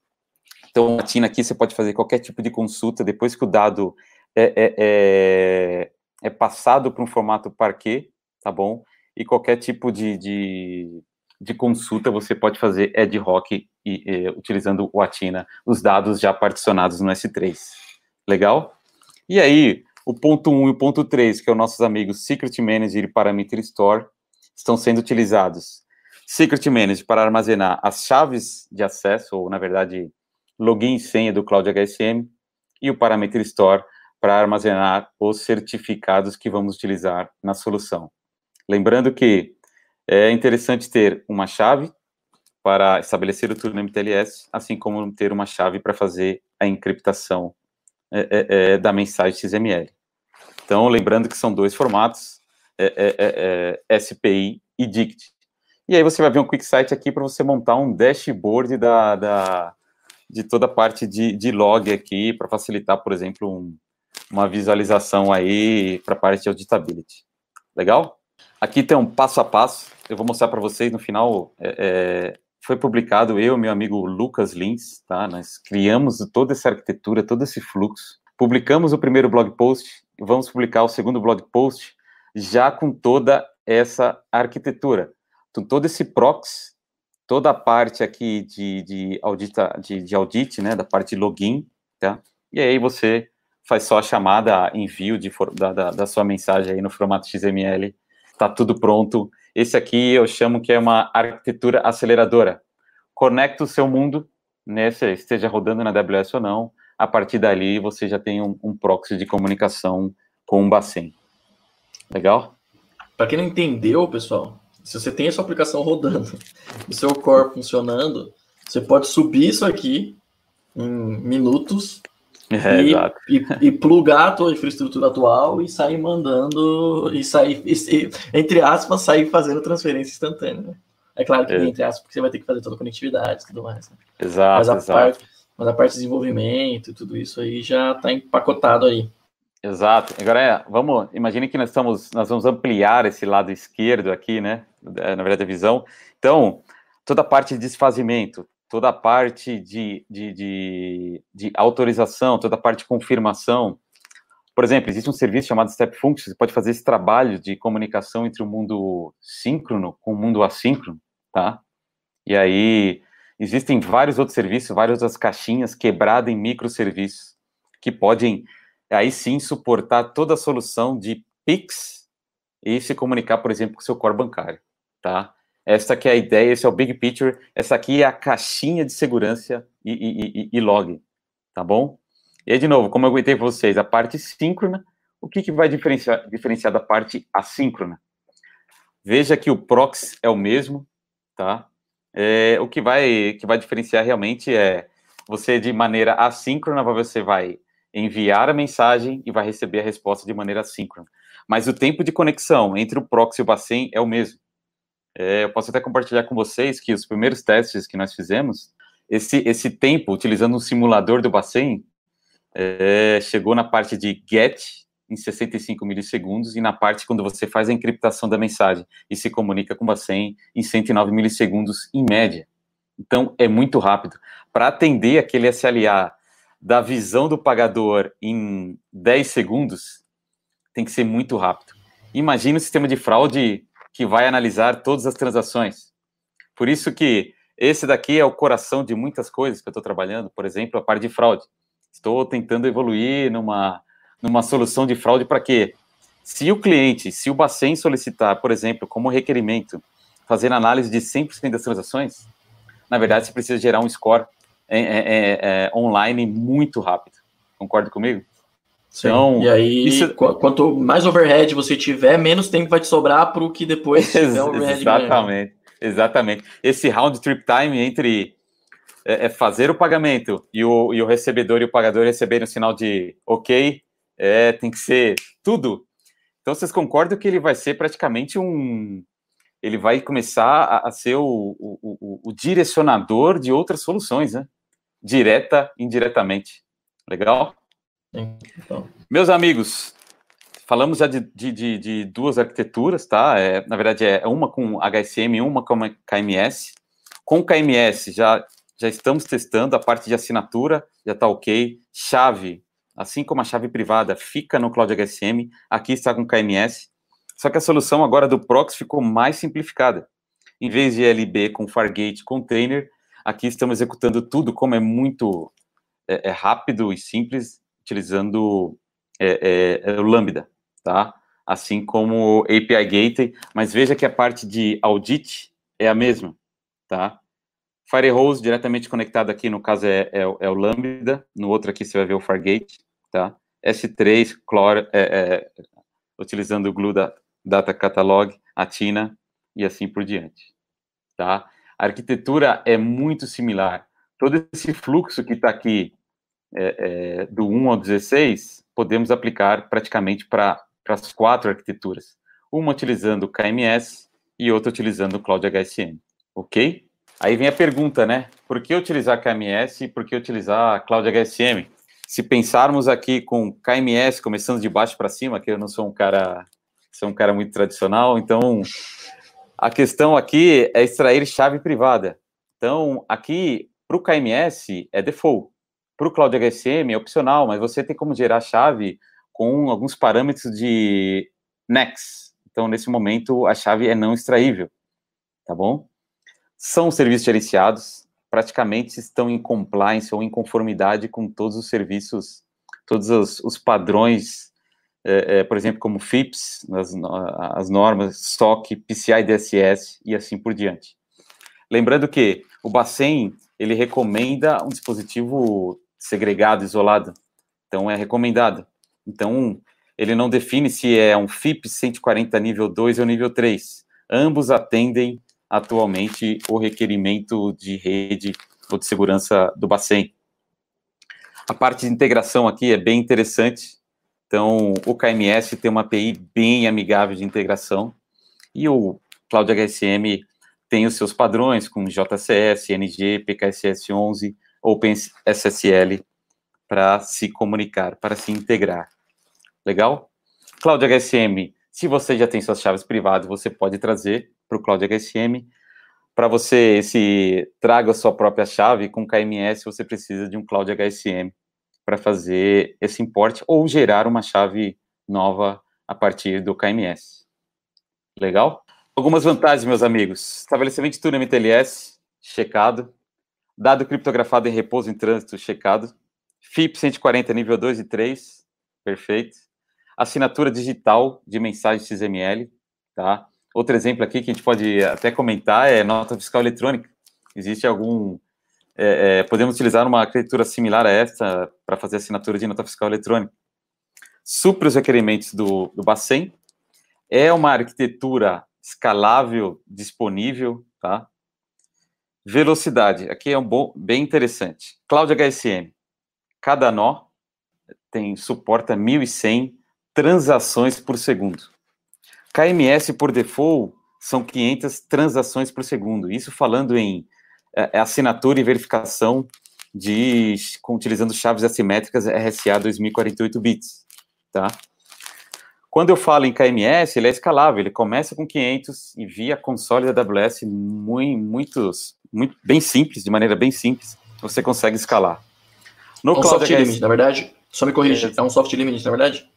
Então, Atina aqui você pode fazer qualquer tipo de consulta depois que o dado é, é, é, é passado para um formato Parquet, tá bom? E qualquer tipo de, de, de consulta você pode fazer ad hoc e, e, utilizando o Atina, os dados já particionados no S3. Legal? E aí, o ponto 1 e o ponto 3, que é os nossos amigos Secret Manager e Parameter Store, estão sendo utilizados. Secret Manager para armazenar as chaves de acesso, ou na verdade, login e senha do Cloud HSM, e o Parameter Store para armazenar os certificados que vamos utilizar na solução. Lembrando que é interessante ter uma chave para estabelecer o turno MTLS, assim como ter uma chave para fazer a encriptação é, é, é, da mensagem XML. Então, lembrando que são dois formatos, é, é, SPI e DICT. E aí você vai ver um quick site aqui para você montar um dashboard da, da, de toda a parte de, de log aqui, para facilitar, por exemplo, um, uma visualização aí para a parte de auditability. Legal? Aqui tem um passo a passo, eu vou mostrar para vocês no final, é, foi publicado, eu meu amigo Lucas Lins, tá? Nós criamos toda essa arquitetura, todo esse fluxo. Publicamos o primeiro blog post, vamos publicar o segundo blog post já com toda essa arquitetura. Todo esse proxy, toda a parte aqui de, de, audita, de, de audit, né, da parte de login, tá? E aí você faz só a chamada, envio de, da, da, da sua mensagem aí no formato XML, tá tudo pronto, esse aqui eu chamo que é uma arquitetura aceleradora. Conecta o seu mundo, né, se esteja rodando na AWS ou não, a partir dali você já tem um, um proxy de comunicação com o Bacen. Legal? Para quem não entendeu, pessoal, se você tem a sua aplicação rodando, o seu core funcionando, você pode subir isso aqui em minutos é, e, e, e, plugar a tua infraestrutura atual e sair mandando e sair, e, entre aspas, sair fazendo transferência instantânea. Né? É claro que é. entre aspas, porque você vai ter que fazer toda a conectividade e tudo mais. Né? Exato, mas a, exato. Parte, mas a parte de desenvolvimento e tudo isso aí já está empacotado aí. Exato. Agora, é, vamos, imagine que nós estamos, nós vamos ampliar esse lado esquerdo aqui, né? Na verdade, a visão. Então, toda a parte de desfazimento, toda a parte de, de, de, de autorização, toda a parte de confirmação. Por exemplo, existe um serviço chamado Step Function, você pode fazer esse trabalho de comunicação entre o mundo síncrono com o mundo assíncrono, tá? E aí existem vários outros serviços, várias outras caixinhas quebradas em microserviços que podem aí sim suportar toda a solução de Pix e se comunicar, por exemplo, com seu core bancário, tá? Essa aqui é a ideia, esse é o big picture, essa aqui é a caixinha de segurança e, e, e, e log, tá bom? E aí, de novo, como eu comentei para vocês, a parte síncrona, o que, que vai diferenciar, diferenciar da parte assíncrona? Veja que o proxy é o mesmo, tá? É, o que vai, que vai diferenciar realmente é você, de maneira assíncrona, você vai enviar a mensagem e vai receber a resposta de maneira assíncrona. Mas o tempo de conexão entre o proxy e o bacen é o mesmo. É, eu posso até compartilhar com vocês que os primeiros testes que nós fizemos, esse, esse tempo, utilizando um simulador do bacen, é, chegou na parte de get em 65 milissegundos e na parte quando você faz a encriptação da mensagem e se comunica com o Bacen em 109 milissegundos em média. Então, é muito rápido. Para atender aquele SLA da visão do pagador em 10 segundos, tem que ser muito rápido. Imagina o sistema de fraude que vai analisar todas as transações. Por isso que esse daqui é o coração de muitas coisas que eu estou trabalhando, por exemplo, a parte de fraude. Estou tentando evoluir numa, numa solução de fraude para quê? Se o cliente, se o Bacen solicitar, por exemplo, como requerimento, fazer análise de 100% das transações, na verdade, você precisa gerar um score é, é, é, é online muito rápido. Concorda comigo? Sim. Então, e aí, isso... quanto mais overhead você tiver, menos tempo vai te sobrar para o que depois tiver overhead Exatamente, exatamente. Esse round trip time entre é, é, fazer o pagamento e o, e o recebedor e o pagador receberem o sinal de ok, é, tem que ser tudo. Então, vocês concordam que ele vai ser praticamente um. Ele vai começar a, a ser o, o, o, o, direcionador de outras soluções, né? Direta, indiretamente. Legal? Então. Meus amigos, falamos já de, de, de, duas arquiteturas, tá? É, na verdade, é uma com HSM e uma com KMS. Com KMS, já já estamos testando a parte de assinatura, já está ok. Chave, assim como a chave privada fica no Cloud HSM, aqui está com KMS. Só que a solução agora do Prox ficou mais simplificada. Em vez de LB com Fargate Container, aqui estamos executando tudo como é muito é, é rápido e simples, utilizando é, é, é o Lambda, tá? Assim como API Gateway, mas veja que a parte de audit é a mesma, tá? Firehose diretamente conectado aqui, no caso é, é, é, o Lambda, no outro aqui você vai ver o Fargate, tá? S3, Clore, é, é, utilizando o Glue da Data Catalog, a Tina e assim por diante, tá? A arquitetura é muito similar. Todo esse fluxo que está aqui é, é, do 1 ao 16, podemos aplicar praticamente para as quatro arquiteturas. Uma utilizando o KMS e outra utilizando o Cloud HSM, ok? Aí vem a pergunta, né? Por que utilizar KMS e por que utilizar Cloud HSM? Se pensarmos aqui com KMS começando de baixo para cima, que eu não sou um cara, sou um cara muito tradicional, então a questão aqui é extrair chave privada. Então, aqui para o KMS é default, para o Cloud HSM é opcional, mas você tem como gerar chave com alguns parâmetros de NEX. Então, nesse momento, a chave é não extraível, tá bom? são serviços gerenciados, praticamente estão em compliance ou em conformidade com todos os serviços, todos os, os padrões, é, é, por exemplo, como FIPS, as, as normas SOC, PCI DSS e assim por diante. Lembrando que o Bacen, ele recomenda um dispositivo segregado, isolado, então é recomendado. Então, ele não define se é um FIPS 140 nível 2 ou nível 3. Ambos atendem atualmente o requerimento de rede ou de segurança do Bacen. A parte de integração aqui é bem interessante. Então, o KMS tem uma API bem amigável de integração e o Cloud HSM tem os seus padrões com JCS, NG, PKSS11, OpenSSL para se comunicar, para se integrar. Legal? Cloud HSM, se você já tem suas chaves privadas, você pode trazer para o Cloud HSM. para você esse traga a sua própria chave com KMS, você precisa de um Cloud HSM para fazer esse import ou gerar uma chave nova a partir do KMS. Legal? Algumas vantagens, meus amigos. Estabelecimento de tudo MTLS, checado. Dado criptografado em repouso em trânsito, checado. FIP 140, nível 2 e 3, perfeito. Assinatura digital de mensagem XML, tá? Outro exemplo aqui que a gente pode até comentar é nota fiscal eletrônica. Existe algum. É, é, podemos utilizar uma arquitetura similar a esta para fazer assinatura de nota fiscal eletrônica. Supra os requerimentos do, do Bacen. É uma arquitetura escalável, disponível, tá? Velocidade, aqui é um bom, bem interessante. Cloud HSM, cada nó tem suporta 1.100 transações por segundo. KMS por default são 500 transações por segundo. Isso falando em é, assinatura e verificação de com, utilizando chaves assimétricas RSA 2048 bits, tá? Quando eu falo em KMS, ele é escalável, ele começa com 500 e via console da AWS muito, muitos, muito bem simples, de maneira bem simples, você consegue escalar. No um soft HS... limit, na verdade, só me corrija, é, é um soft limit, na verdade?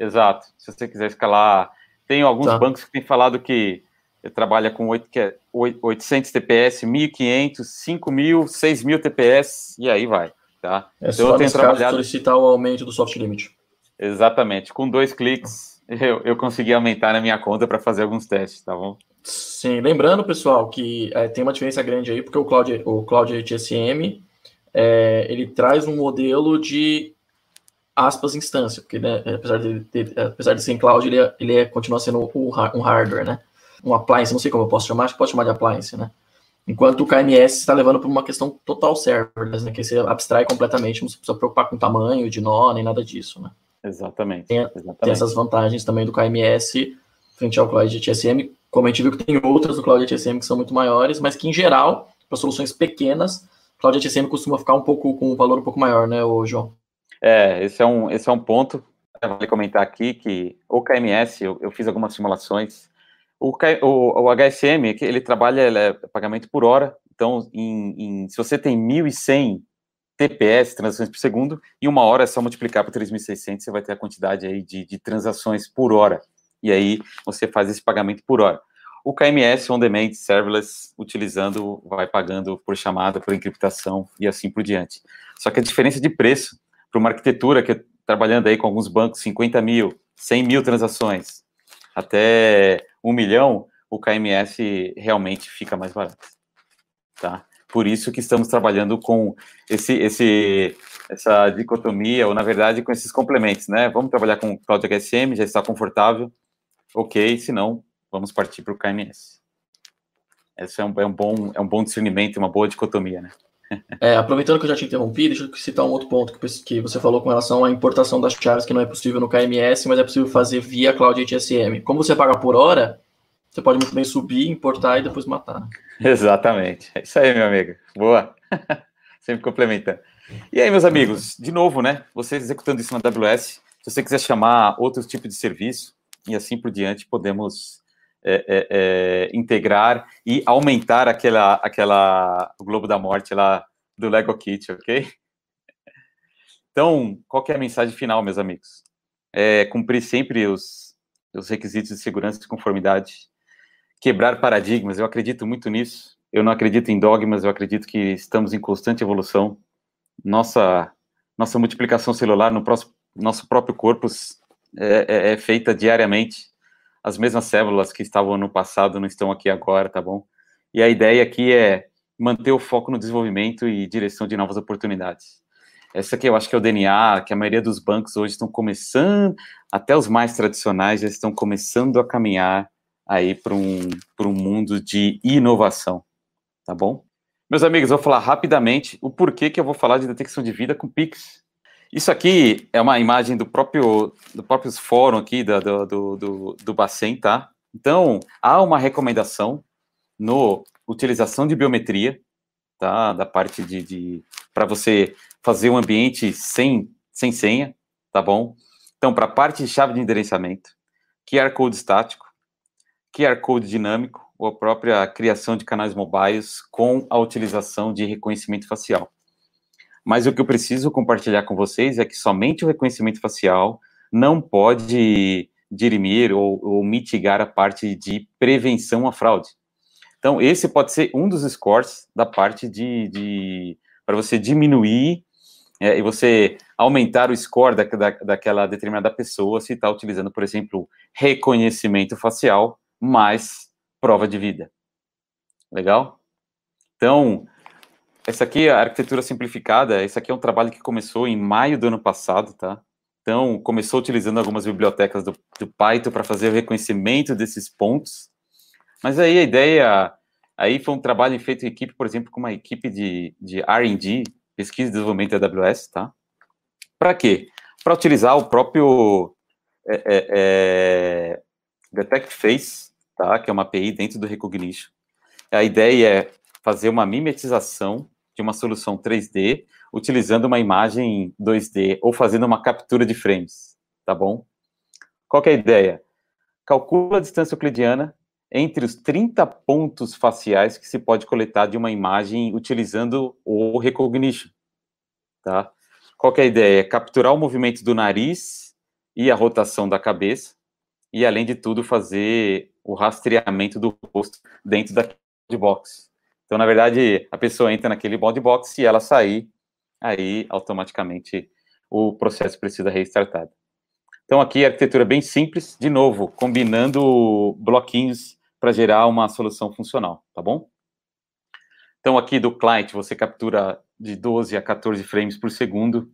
Exato. Se você quiser escalar tem alguns tá. bancos que têm falado que trabalha com 8, que é 800 TPS, 1.500, 5.000, 6.000 TPS, e aí vai, tá? É então, só eu tenho trabalhado... solicitar o aumento do soft limit. Exatamente. Com dois cliques, eu, eu consegui aumentar na minha conta para fazer alguns testes, tá bom? Sim, lembrando, pessoal, que é, tem uma diferença grande aí, porque o Cloud, o Cloud HSM, é, ele traz um modelo de aspas, instância, porque né, apesar, de, de, apesar de ser em cloud, ele, é, ele é, continua sendo um, um hardware, né? Um appliance, não sei como eu posso chamar, acho que pode chamar de appliance, né? Enquanto o KMS está levando para uma questão total serverless, né? Que você abstrai completamente, não precisa preocupar com tamanho de nó, nem nada disso, né? Exatamente. Tem, exatamente. tem essas vantagens também do KMS frente ao Cloud HSM, como a gente viu que tem outras do Cloud HSM que são muito maiores, mas que em geral, para soluções pequenas, o Cloud HSM costuma ficar um pouco com um valor um pouco maior, né, João? É, esse é um, esse é um ponto. Vale comentar aqui que o KMS, eu, eu fiz algumas simulações. O, o, o HSM, ele trabalha ele é pagamento por hora. Então, em, em, se você tem 1.100 TPS, transações por segundo, em uma hora é só multiplicar por 3.600, você vai ter a quantidade aí de, de transações por hora. E aí você faz esse pagamento por hora. O KMS on demand serverless, utilizando, vai pagando por chamada, por encriptação e assim por diante. Só que a diferença de preço para uma arquitetura que trabalhando aí com alguns bancos, 50 mil, 100 mil transações, até um milhão, o KMS realmente fica mais barato, tá? Por isso que estamos trabalhando com esse, esse, essa dicotomia, ou na verdade com esses complementos, né? Vamos trabalhar com Cloud HSM, já está confortável, ok, se não, vamos partir para o KMS. Esse é um, é um, bom, é um bom discernimento, uma boa dicotomia, né? É, aproveitando que eu já te interrompi, deixa eu citar um outro ponto que, você falou com relação à importação das chaves, que não é possível no KMS, mas é possível fazer via Cloud HSM. Como você paga por hora, você pode muito bem subir, importar e depois matar. Exatamente. É isso aí, meu amigo. Boa. Sempre complementando. E aí, meus amigos, de novo, né? Vocês executando isso na AWS, se você quiser chamar outros tipos de serviço e assim por diante, podemos é, é, é, integrar e aumentar aquela, aquela, o Globo da Morte lá do Lego Kit, ok? Então, qual é a mensagem final, meus amigos? É cumprir sempre os, os requisitos de segurança e conformidade, quebrar paradigmas, eu acredito muito nisso. Eu não acredito em dogmas, eu acredito que estamos em constante evolução. Nossa, nossa multiplicação celular no próximo, nosso próprio corpo é, é, é feita diariamente as mesmas células que estavam no passado não estão aqui agora, tá bom? E a ideia aqui é manter o foco no desenvolvimento e direção de novas oportunidades. Essa aqui eu acho que é o DNA, que a maioria dos bancos hoje estão começando, até os mais tradicionais já estão começando a caminhar aí para um, um mundo de inovação, tá bom? Meus amigos, vou falar rapidamente o porquê que eu vou falar de detecção de vida com Pix. Isso aqui é uma imagem do próprio do próprio fórum aqui do, do, do, do Bacen, tá? Então, há uma recomendação no utilização de biometria, tá? Da parte de, de para você fazer um ambiente sem, sem senha, tá bom? Então, para a parte de chave de endereçamento, QR Code estático, QR Code dinâmico ou a própria criação de canais mobiles com a utilização de reconhecimento facial. Mas o que eu preciso compartilhar com vocês é que somente o reconhecimento facial não pode dirimir ou, ou mitigar a parte de prevenção à fraude. Então, esse pode ser um dos scores da parte de, de para você diminuir é, e você aumentar o score da, da, daquela determinada pessoa se está utilizando, por exemplo, reconhecimento facial mais prova de vida. Legal? Então, essa aqui é a arquitetura simplificada. Esse aqui é um trabalho que começou em maio do ano passado, tá? Então, começou utilizando algumas bibliotecas do, do Python para fazer o reconhecimento desses pontos. Mas aí a ideia, aí foi um trabalho feito em equipe, por exemplo, com uma equipe de, de R&D, pesquisa e desenvolvimento da AWS, tá? Para quê? Para utilizar o próprio é, é, é, Detect Face, tá? Que é uma API dentro do Recognition. A ideia é fazer uma mimetização de uma solução 3D utilizando uma imagem 2D ou fazendo uma captura de frames, tá bom? Qual é a ideia? Calcula a distância euclidiana entre os 30 pontos faciais que se pode coletar de uma imagem utilizando o recognition, tá? Qual é a ideia? Capturar o movimento do nariz e a rotação da cabeça e, além de tudo, fazer o rastreamento do rosto dentro da box. Então, na verdade, a pessoa entra naquele box, se ela sair, aí automaticamente o processo precisa restartado. Então aqui a arquitetura bem simples, de novo, combinando bloquinhos para gerar uma solução funcional, tá bom? Então aqui do client você captura de 12 a 14 frames por segundo,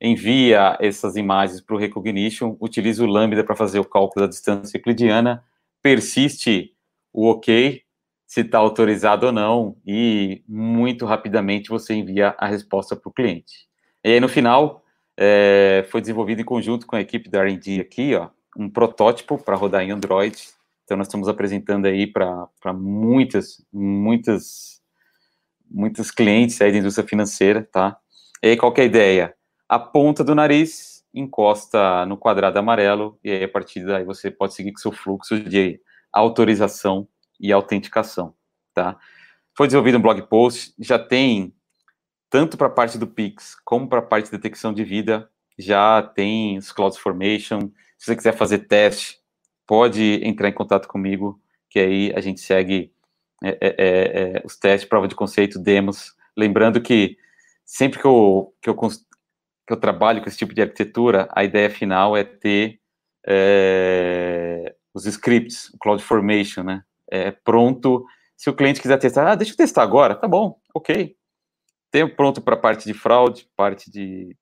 envia essas imagens para o Recognition, utiliza o Lambda para fazer o cálculo da distância euclidiana, persiste o OK, se está autorizado ou não, e muito rapidamente você envia a resposta para o cliente. E aí, no final, é, foi desenvolvido em conjunto com a equipe da R&D aqui, ó, um protótipo para rodar em Android. Então, nós estamos apresentando aí para muitas, muitas, muitos clientes aí da indústria financeira, tá? E aí, qual é a ideia? A ponta do nariz encosta no quadrado amarelo, e aí, a partir daí, você pode seguir com seu fluxo de autorização e autenticação, tá? Foi desenvolvido um blog post, já tem tanto para a parte do Pix como para a parte de detecção de vida, já tem os Cloud Formation. Se você quiser fazer teste, pode entrar em contato comigo, que aí a gente segue é, é, é, é os testes, prova de conceito, demos. Lembrando que sempre que eu, que, eu, que eu trabalho com esse tipo de arquitetura, a ideia final é ter é, os scripts, o Cloud Formation, né? é, pronto. Se o cliente quiser testar, ah, deixa eu testar agora, tá bom, ok. Tempo pronto para parte de fraude, parte de,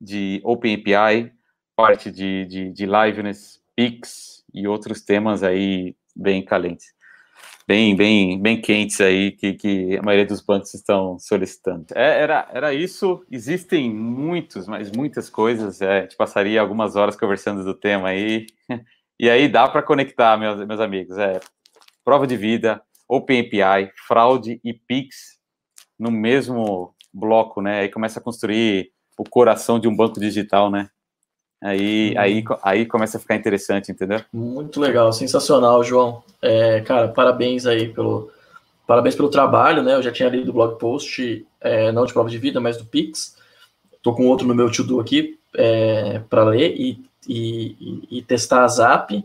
de Open API, parte de, de, de liveness, PIX e outros temas aí bem calentes, bem, bem, bem quentes aí que, que a maioria dos bancos estão solicitando. É, era, era isso. Existem muitos, mas muitas coisas. É, a gente passaria algumas horas conversando do tema aí. E aí dá para conectar, meus, meus amigos. É, prova de vida, OpenAPI, fraude e Pix no mesmo bloco, né? Aí começa a construir o coração de um banco digital, né? Aí, uhum. aí, aí começa a ficar interessante, entendeu? Muito legal, sensacional, João. É, cara, parabéns aí pelo parabéns pelo trabalho, né? Eu já tinha lido o blog post, é, não de prova de vida, mas do Pix. Tô com outro no meu to-do aqui é, para ler e, e, e, testar a Zap.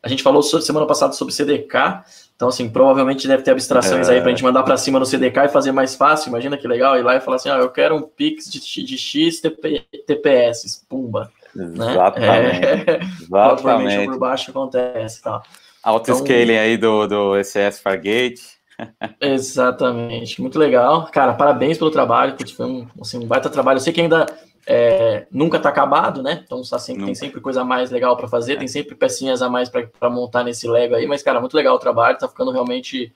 A gente falou semana passada sobre CDK, então, assim, provavelmente deve ter abstrações é. aí para a gente mandar para cima no CDK e fazer mais fácil. Imagina que legal, ir lá e falar assim: ah, eu quero um Pix de, de X TP, TPS, pumba. Exatamente. Né? É, Exatamente. por baixo acontece. Tá. Auto-scaling então, aí do, do ECS Fargate. Exatamente, muito legal. Cara, parabéns pelo trabalho, porque foi um, assim, um baita trabalho. Eu sei que ainda é, nunca está acabado, né? Então tá sempre, tem sempre coisa mais legal para fazer, tem sempre pecinhas a mais para montar nesse Lego aí, mas, cara, muito legal o trabalho, tá ficando realmente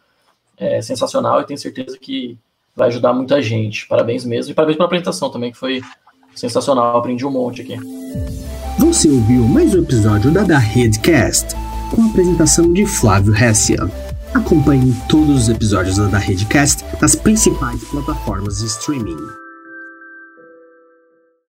é, sensacional e tenho certeza que vai ajudar muita gente. Parabéns mesmo. E parabéns pela apresentação também, que foi sensacional. Aprendi um monte aqui. Você ouviu mais um episódio da Da Redcast, com a apresentação de Flávio Hessia. Acompanhe todos os episódios da Da Redcast nas principais plataformas de streaming.